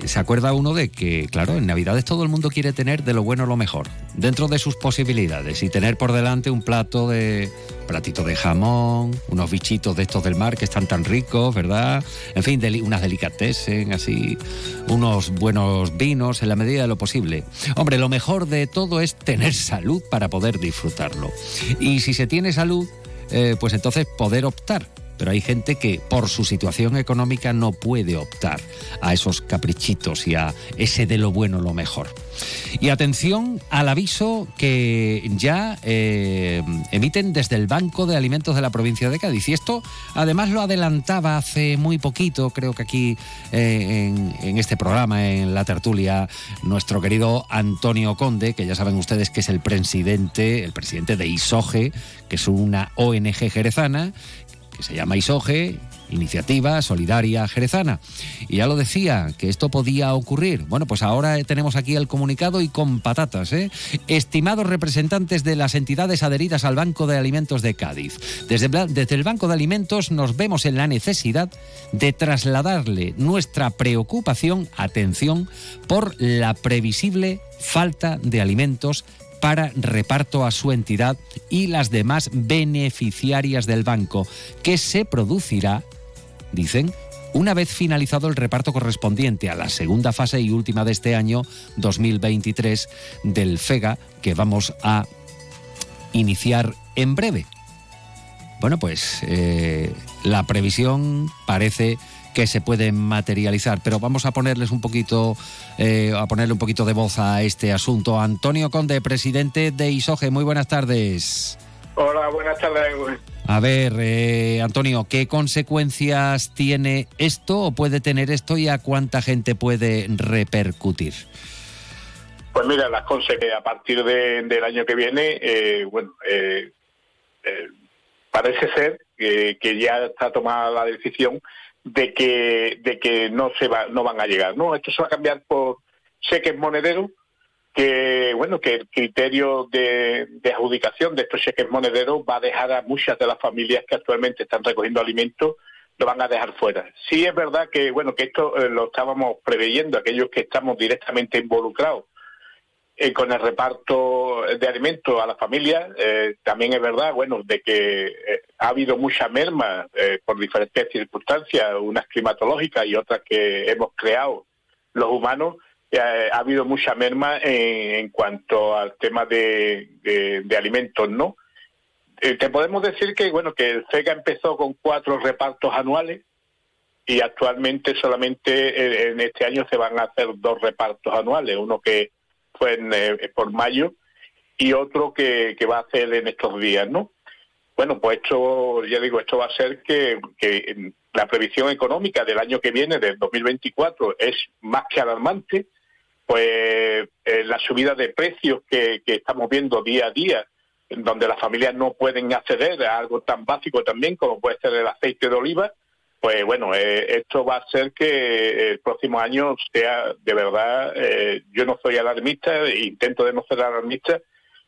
se acuerda uno de que, claro, en Navidades todo el mundo quiere tener de lo bueno lo mejor, dentro de sus posibilidades, y tener por delante un plato de platito de jamón, unos bichitos de estos del mar que están tan ricos, ¿verdad? En fin, unas delicatessen, así, unos buenos vinos en la medida de lo posible. Hombre, lo mejor de todo es tener salud para poder disfrutarlo. Y si se tiene salud, eh, pues entonces poder optar pero hay gente que por su situación económica no puede optar a esos caprichitos y a ese de lo bueno lo mejor. Y atención al aviso que ya eh, emiten desde el Banco de Alimentos de la provincia de Cádiz. Y esto además lo adelantaba hace muy poquito, creo que aquí eh, en, este programa, en la tertulia, nuestro querido Antonio Conde, que ya saben ustedes que es el presidente, el presidente de ISOGE, que es una ONG jerezana se llama ISOGE, Iniciativa Solidaria Jerezana. Y ya lo decía, que esto podía ocurrir. Bueno, pues ahora tenemos aquí el comunicado y con patatas. ¿eh? Estimados representantes de las entidades adheridas al Banco de Alimentos de Cádiz, desde, desde el Banco de Alimentos nos vemos en la necesidad de trasladarle nuestra preocupación, atención, por la previsible falta de alimentos para reparto a su entidad y las demás beneficiarias del banco, que se producirá, dicen, una vez finalizado el reparto correspondiente a la segunda fase y última de este año 2023 del FEGA, que vamos a iniciar en breve. Bueno, pues eh, la previsión parece que se puede materializar, pero vamos a ponerles un poquito, eh, a ponerle un poquito de voz a este asunto. Antonio Conde, presidente de ISOGE, muy buenas tardes. Hola, buenas tardes. A ver, eh, Antonio, ¿qué consecuencias tiene esto o puede tener esto y a cuánta gente puede repercutir? Pues mira, las consecuencias a partir de- del año que viene, eh, bueno, eh, eh, parece ser que ya está tomada la decisión de que de que no se va, no van a llegar, ¿no? Esto se va a cambiar por cheques monederos que bueno que el criterio de, de adjudicación de estos cheques monederos va a dejar a muchas de las familias que actualmente están recogiendo alimentos lo van a dejar fuera. Sí es verdad que bueno que esto eh, lo estábamos preveyendo aquellos que estamos directamente involucrados eh, con el reparto de alimentos a las familias. eh, también es verdad, bueno, de que eh, ha habido mucha merma eh, por diferentes circunstancias, unas climatológicas y otras que hemos creado los humanos. eh, ha habido mucha merma en, cuanto al tema de, alimentos, ¿no? Eh, te podemos decir que, bueno, que el FEGA empezó con cuatro repartos anuales y actualmente solamente en este año se van a hacer dos repartos anuales, uno que fue por mayo y otro que, que va a hacer en estos días, ¿no? Bueno, pues esto, ya digo, esto va a ser que, la previsión económica del año que viene, del 2024, es más que alarmante, pues eh, la subida de precios que, estamos viendo día a día, donde las familias no pueden acceder a algo tan básico también como puede ser el aceite de oliva, pues bueno, eh, esto va a hacer que el próximo año sea de verdad, eh, yo no soy alarmista, intento de no ser alarmista,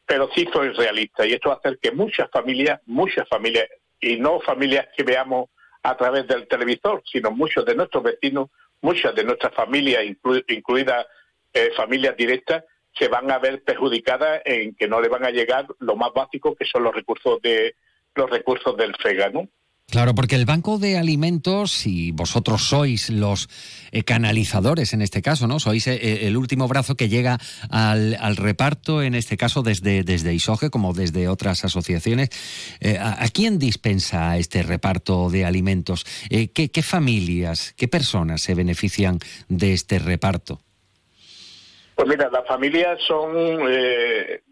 pero sí soy realista y esto va a hacer que muchas familias, muchas familias, y no familias que veamos a través del televisor, sino muchos de nuestros vecinos, muchas de nuestras familias, inclu- incluidas eh, familias directas, se van a ver perjudicadas en que no le van a llegar lo más básico que son los recursos de los recursos del FEGA, ¿no? Claro, porque el Banco de Alimentos, y vosotros sois los eh, canalizadores en este caso, ¿no? Sois eh, el último brazo que llega al, reparto, en este caso desde, desde ISOGE, como desde otras asociaciones. Eh, ¿a, quién dispensa este reparto de alimentos? Eh, ¿qué, familias, qué personas se benefician de este reparto? Pues mira, las familias son eh,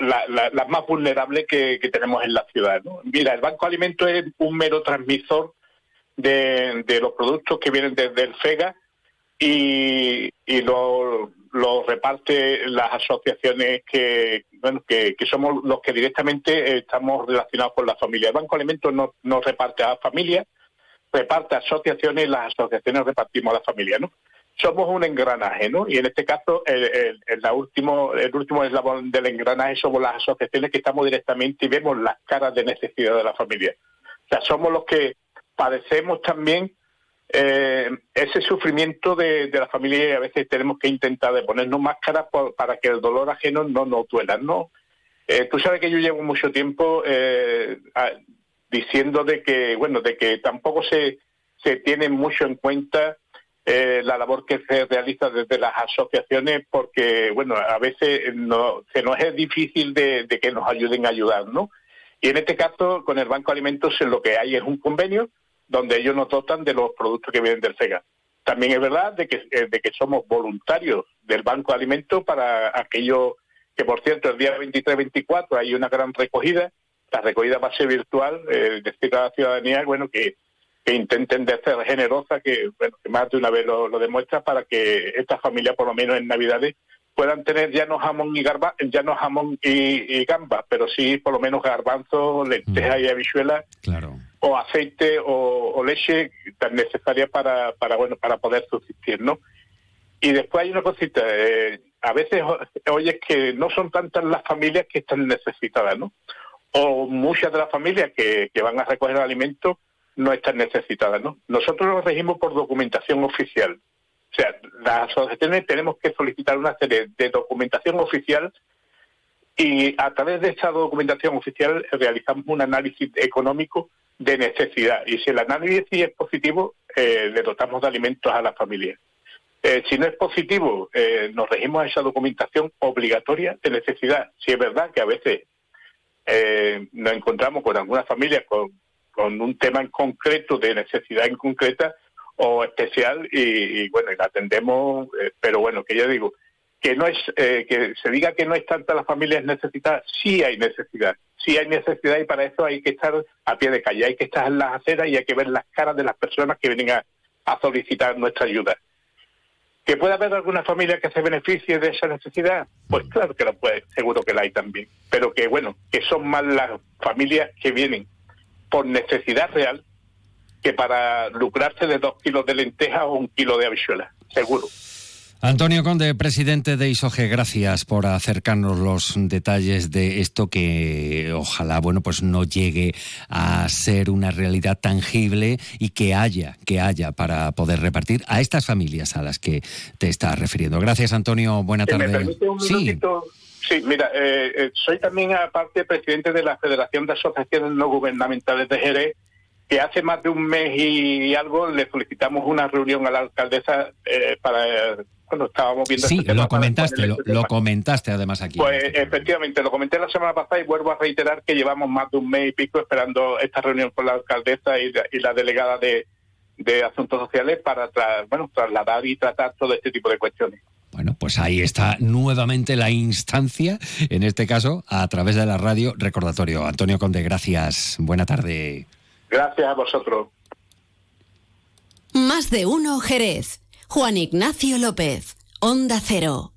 la- más vulnerables que, tenemos en la ciudad. Mira, el Banco de Alimentos es un mero transmisor de, los productos que vienen desde el FEGA y, lo, lo reparte las asociaciones que, somos los que directamente estamos relacionados con la familia. El Banco de Alimentos no, no reparte a las familias, reparte a asociaciones y las asociaciones repartimos a la familia, ¿no? Somos un engranaje, ¿no? Y en este caso, el, último, el último eslabón del engranaje somos las asociaciones que estamos directamente y vemos las caras de necesidad de la familia. O sea, somos los que padecemos también eh, ese sufrimiento de, la familia y a veces tenemos que intentar de ponernos máscaras para que el dolor ajeno no nos duela, ¿no? Eh, tú sabes que yo llevo mucho tiempo eh, diciendo de que, bueno, de que tampoco se, se tiene mucho en cuenta eh, la labor que se realiza desde las asociaciones porque, bueno, a veces no, se nos es difícil de, que nos ayuden a ayudar, ¿no? Y en este caso, con el Banco de Alimentos, lo que hay es un convenio donde ellos nos dotan de los productos que vienen del FEGA. También es verdad de que, eh, de que somos voluntarios del Banco de Alimentos para aquellos que, por cierto, el día 23-24 hay una gran recogida. La recogida va a ser virtual, eh, decir a la ciudadanía, bueno, que, que intenten de ser generosa, que, bueno, que más de una vez lo, lo demuestra, para que estas familias, por lo menos en Navidades, puedan tener ya no jamón y garba, ya no jamón y, y gamba, pero sí por lo menos garbanzo, lentejas y habichuelas o aceite o, o leche tan necesaria para, para bueno para poder subsistir, ¿no? Y después hay una cosita, eh, a veces oyes que no son tantas las familias que están necesitadas, ¿no? O muchas de las familias que, que van a recoger alimentos no están necesitadas, ¿no? Nosotros nos regimos por documentación oficial. O sea, las asociaciones tenemos que solicitar una serie de documentación oficial y a través de esa documentación oficial realizamos un análisis económico de necesidad. Y si el análisis es positivo, eh, le dotamos de alimentos a las familias. Eh, si no es positivo, eh, nos regimos a esa documentación obligatoria de necesidad. Si es verdad que a veces eh, nos encontramos con algunas familias con, con un tema en concreto, de necesidad en concreta o especial, y, y bueno, y la atendemos, eh, pero bueno, que ya digo, que no es eh, que se diga que no es tanta las familias necesitadas, sí hay necesidad, sí hay necesidad y para eso hay que estar a pie de calle, hay que estar en las aceras y hay que ver las caras de las personas que vienen a, a solicitar nuestra ayuda. ¿Que puede haber alguna familia que se beneficie de esa necesidad? Pues claro que lo puede, seguro que la hay también. Pero que bueno, que son más las familias que vienen por necesidad real que para lucrarse de dos kilos de lentejas o un kilo de habichuelas, seguro. Antonio Conde, presidente de ISOGE, gracias por acercarnos los detalles de esto que ojalá, bueno, pues no llegue a ser una realidad tangible y que haya, que haya para poder repartir a estas familias a las que te estás refiriendo. Gracias, Antonio. Buena me tarde. permite un Sí, minutito. Sí, mira, eh, eh, soy también aparte presidente de la Federación de Asociaciones No Gubernamentales de Jerez, que hace más de un mes y algo le solicitamos una reunión a la alcaldesa eh, para, bueno, estábamos viendo sí, este lo comentaste, lo, este lo comentaste además aquí. Pues efectivamente, lo comenté la semana pasada y vuelvo a reiterar que llevamos más de un mes y pico esperando esta reunión con la alcaldesa y la, y la delegada de, de Asuntos Sociales para tra- bueno, trasladar y tratar todo este tipo de cuestiones. Bueno, pues ahí está nuevamente la instancia, en este caso, a través de la radio recordatorio. Antonio Conde, gracias. Buena tarde. Gracias a vosotros. Más de uno Jerez. Juan Ignacio López. Onda Cero.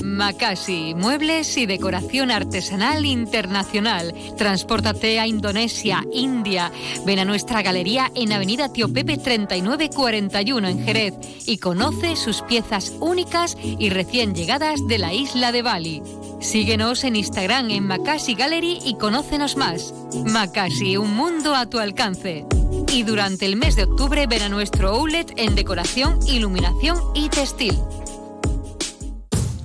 Makasi, muebles y decoración artesanal internacional. Transpórtate a Indonesia, India. Ven a nuestra galería en Avenida Tío Pepe 3941 en Jerez y conoce sus piezas únicas y recién llegadas de la isla de Bali. Síguenos en Instagram en Makasi Gallery y conócenos más. Makasi, un mundo a tu alcance. Y durante el mes de octubre ven a nuestro outlet en decoración, iluminación y textil.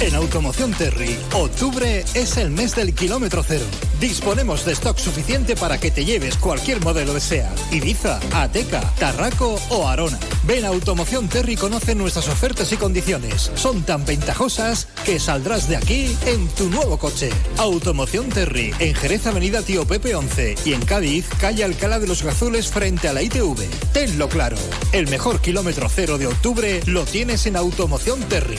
En Automoción Terry, octubre es el mes del kilómetro cero. Disponemos de stock suficiente para que te lleves cualquier modelo de SEAT, Ibiza, Ateca, Tarraco o Arona. Ven a Automoción Terry conoce nuestras ofertas y condiciones. Son tan ventajosas que saldrás de aquí en tu nuevo coche. Automoción Terry, en Jerez Avenida Tío Pepe 11 y en Cádiz, calle Alcalá de los Gazules frente a la ITV. Tenlo claro, el mejor kilómetro cero de octubre lo tienes en Automoción Terry.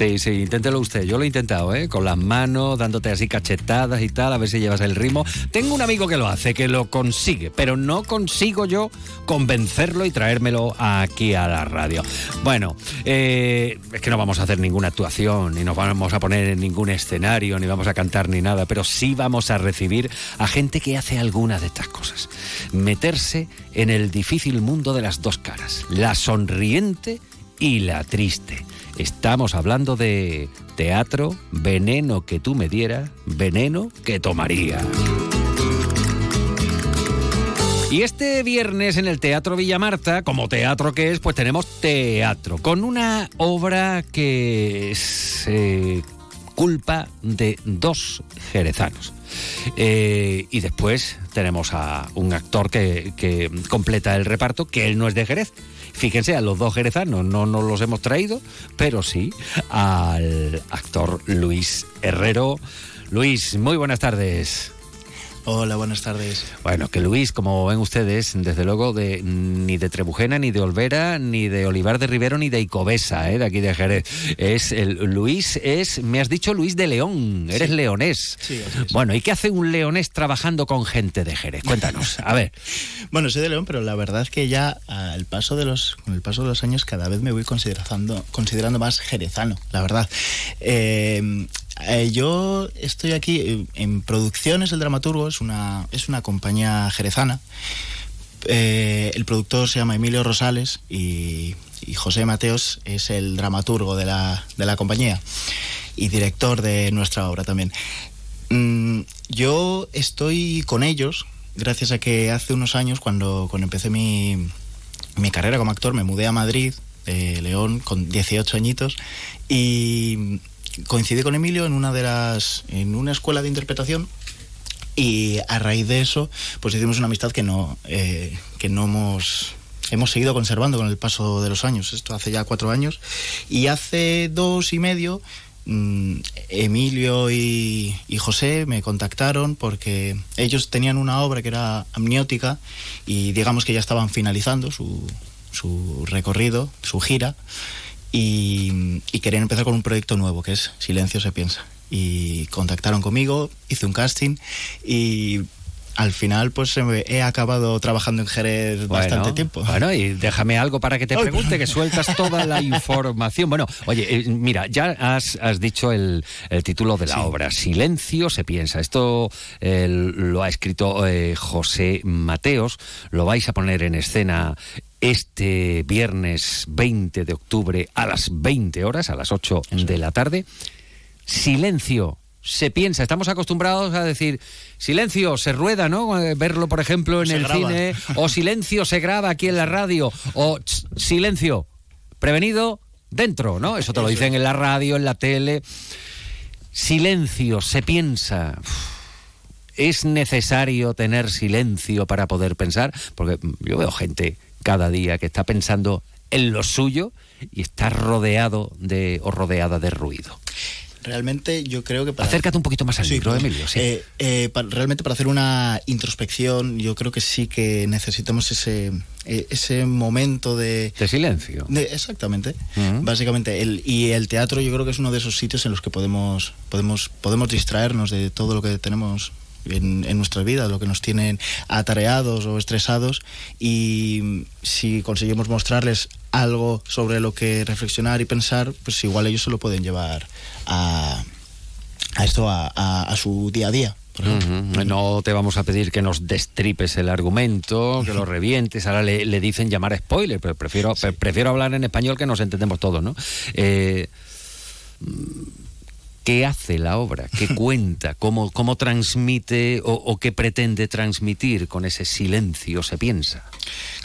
Sí, sí, inténtelo usted. Yo lo he intentado, ¿eh? Con las manos, dándote así cachetadas y tal, a ver si llevas el ritmo. Tengo un amigo que lo hace, que lo consigue, pero no consigo yo convencerlo y traérmelo aquí a la radio. Bueno, eh, es que no vamos a hacer ninguna actuación, ni nos vamos a poner en ningún escenario, ni vamos a cantar ni nada, pero sí vamos a recibir a gente que hace alguna de estas cosas. Meterse en el difícil mundo de las dos caras, la sonriente y la triste. Estamos hablando de teatro, veneno que tú me dieras, veneno que tomaría. Y este viernes en el Teatro Villa Marta, como teatro que es, pues tenemos teatro, con una obra que se culpa de dos jerezanos. Eh, y después tenemos a un actor que, que completa el reparto, que él no es de Jerez. Fíjense, a los dos jerezanos no nos los hemos traído, pero sí al actor Luis Herrero. Luis, muy buenas tardes. Hola, buenas tardes. Bueno, que Luis, como ven ustedes, desde luego de ni de Trebujena, ni de Olvera, ni de Olivar de Rivero, ni de Icobesa, ¿eh? de aquí de Jerez. Es el Luis es, me has dicho Luis de León, eres leonés. Sí. Bueno, ¿y qué hace un leonés trabajando con gente de Jerez? Cuéntanos, a ver. Bueno, soy de León, pero la verdad es que ya al paso de los, con el paso de los años cada vez me voy considerando, considerando más jerezano, la verdad. Eh, eh, yo estoy aquí eh, en Producciones, el dramaturgo, es una, es una compañía jerezana. Eh, el productor se llama Emilio Rosales y, José Mateos es el dramaturgo de la, de la compañía y director de nuestra obra también. Mm, yo estoy con ellos gracias a que hace unos años, cuando, cuando empecé mi, mi carrera como actor, me mudé a Madrid, León, con 18 añitos, y coincidí con Emilio en una de las. en una escuela de interpretación. Y a raíz de eso, pues hicimos una amistad que no, eh, que no hemos, hemos seguido conservando con el paso de los años. Esto hace ya cuatro años. Y hace dos y medio, mm, Emilio y, y José me contactaron porque ellos tenían una obra que era amniótica y digamos que ya estaban finalizando su, su recorrido, su gira, y, y querían empezar con un proyecto nuevo que es Silencio se piensa. Y contactaron conmigo, hice un casting y al final pues he acabado trabajando en Jerez bastante tiempo. Bueno, y déjame algo para que te pregunte, que sueltas toda la información. Bueno, oye, eh, mira, ya has, has dicho el, el título de la obra, Silencio se piensa. Esto eh, lo ha escrito eh, José Mateos, lo vais a poner en escena este viernes 20 de octubre a las 20 horas, a las 8 de la tarde. Silencio se piensa, estamos acostumbrados a decir silencio se rueda, ¿no? Eh, Verlo, por ejemplo, en Se el graba. cine, o silencio se graba aquí en la radio, o ch, silencio prevenido dentro, ¿no? Eso te lo dicen en la radio, en la tele. Silencio se piensa. Uf, ¿Es necesario tener silencio para poder pensar? Porque yo veo gente cada día que está pensando en lo suyo y está rodeado de o rodeada de ruido. Realmente yo creo que para... Acércate un poquito más al Sí. Emilio. sí. Eh, eh, realmente para hacer una introspección yo creo que sí que necesitamos ese, eh, ese momento de... De silencio. de- exactamente. Ujú. Básicamente. El, y el teatro yo creo que es uno de esos sitios en los que podemos, podemos, podemos distraernos de todo lo que tenemos en, en nuestra vida, lo que nos tienen atareados o estresados y si conseguimos mostrarles algo sobre lo que reflexionar y pensar, pues igual ellos se lo pueden llevar a, a esto, a, a- a su día a día. No te vamos a pedir que nos destripes el argumento, que lo revientes. Ahora le, le dicen llamar spoiler, pero prefiero, pre- prefiero hablar en español que nos entendemos todos, ¿no? Eh, ¿Qué hace la obra? ¿Qué cuenta? ¿Cómo, cómo transmite o, o qué pretende transmitir con ese silencio se piensa?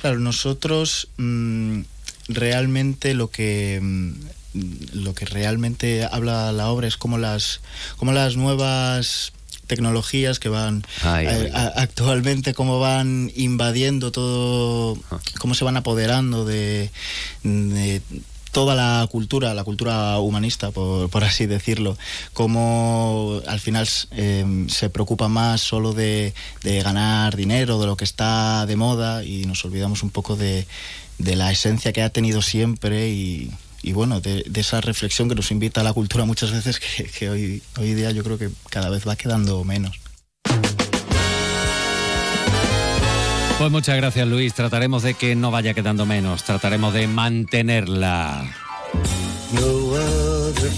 Claro, nosotros mm, realmente lo que mm, lo que realmente habla la obra es como las como las nuevas tecnologías que van Ay, eh, a- actualmente cómo van invadiendo todo cómo se van apoderando de, de toda la cultura, la cultura humanista, por, así decirlo, como al final eh, se preocupa más solo de, ganar dinero, de lo que está de moda y nos olvidamos un poco de, la esencia que ha tenido siempre y, bueno, de, de esa reflexión que nos invita a la cultura muchas veces que, que hoy, hoy día yo creo que cada vez va quedando menos. Pues muchas gracias Luis, trataremos de que no vaya quedando menos, trataremos de mantenerla. No other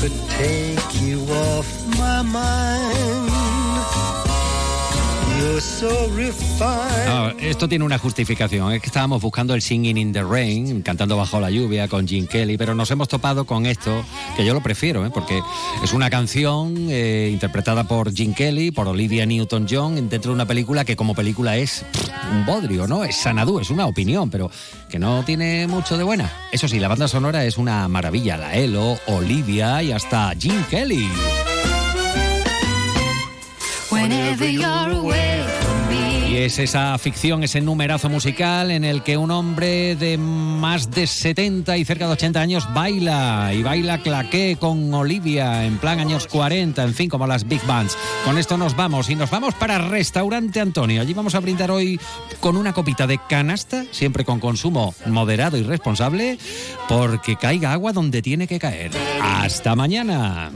could take you off my mind. Ah, esto tiene una justificación. Es que estábamos buscando el Singing in the Rain, cantando bajo la lluvia con Gene Kelly, pero nos hemos topado con esto, que yo lo prefiero, ¿eh? porque es una canción eh, interpretada por Gene Kelly, por Olivia Newton-John, dentro de una película que como película es un bodrio, ¿no? Es sanadú, es una opinión, pero que no tiene mucho de buena. Eso sí, la banda sonora es una maravilla. La Elo, Olivia y hasta Gene Kelly. Y es esa ficción, ese numerazo musical en el que un hombre de más de 70 y cerca de 80 años baila y baila claqué con Olivia en plan años 40, en fin, como las big bands. Con esto nos vamos y nos vamos para Restaurante Antonio. Allí vamos a brindar hoy con una copita de canasta, siempre con consumo moderado y responsable, porque caiga agua donde tiene que caer. Hasta mañana.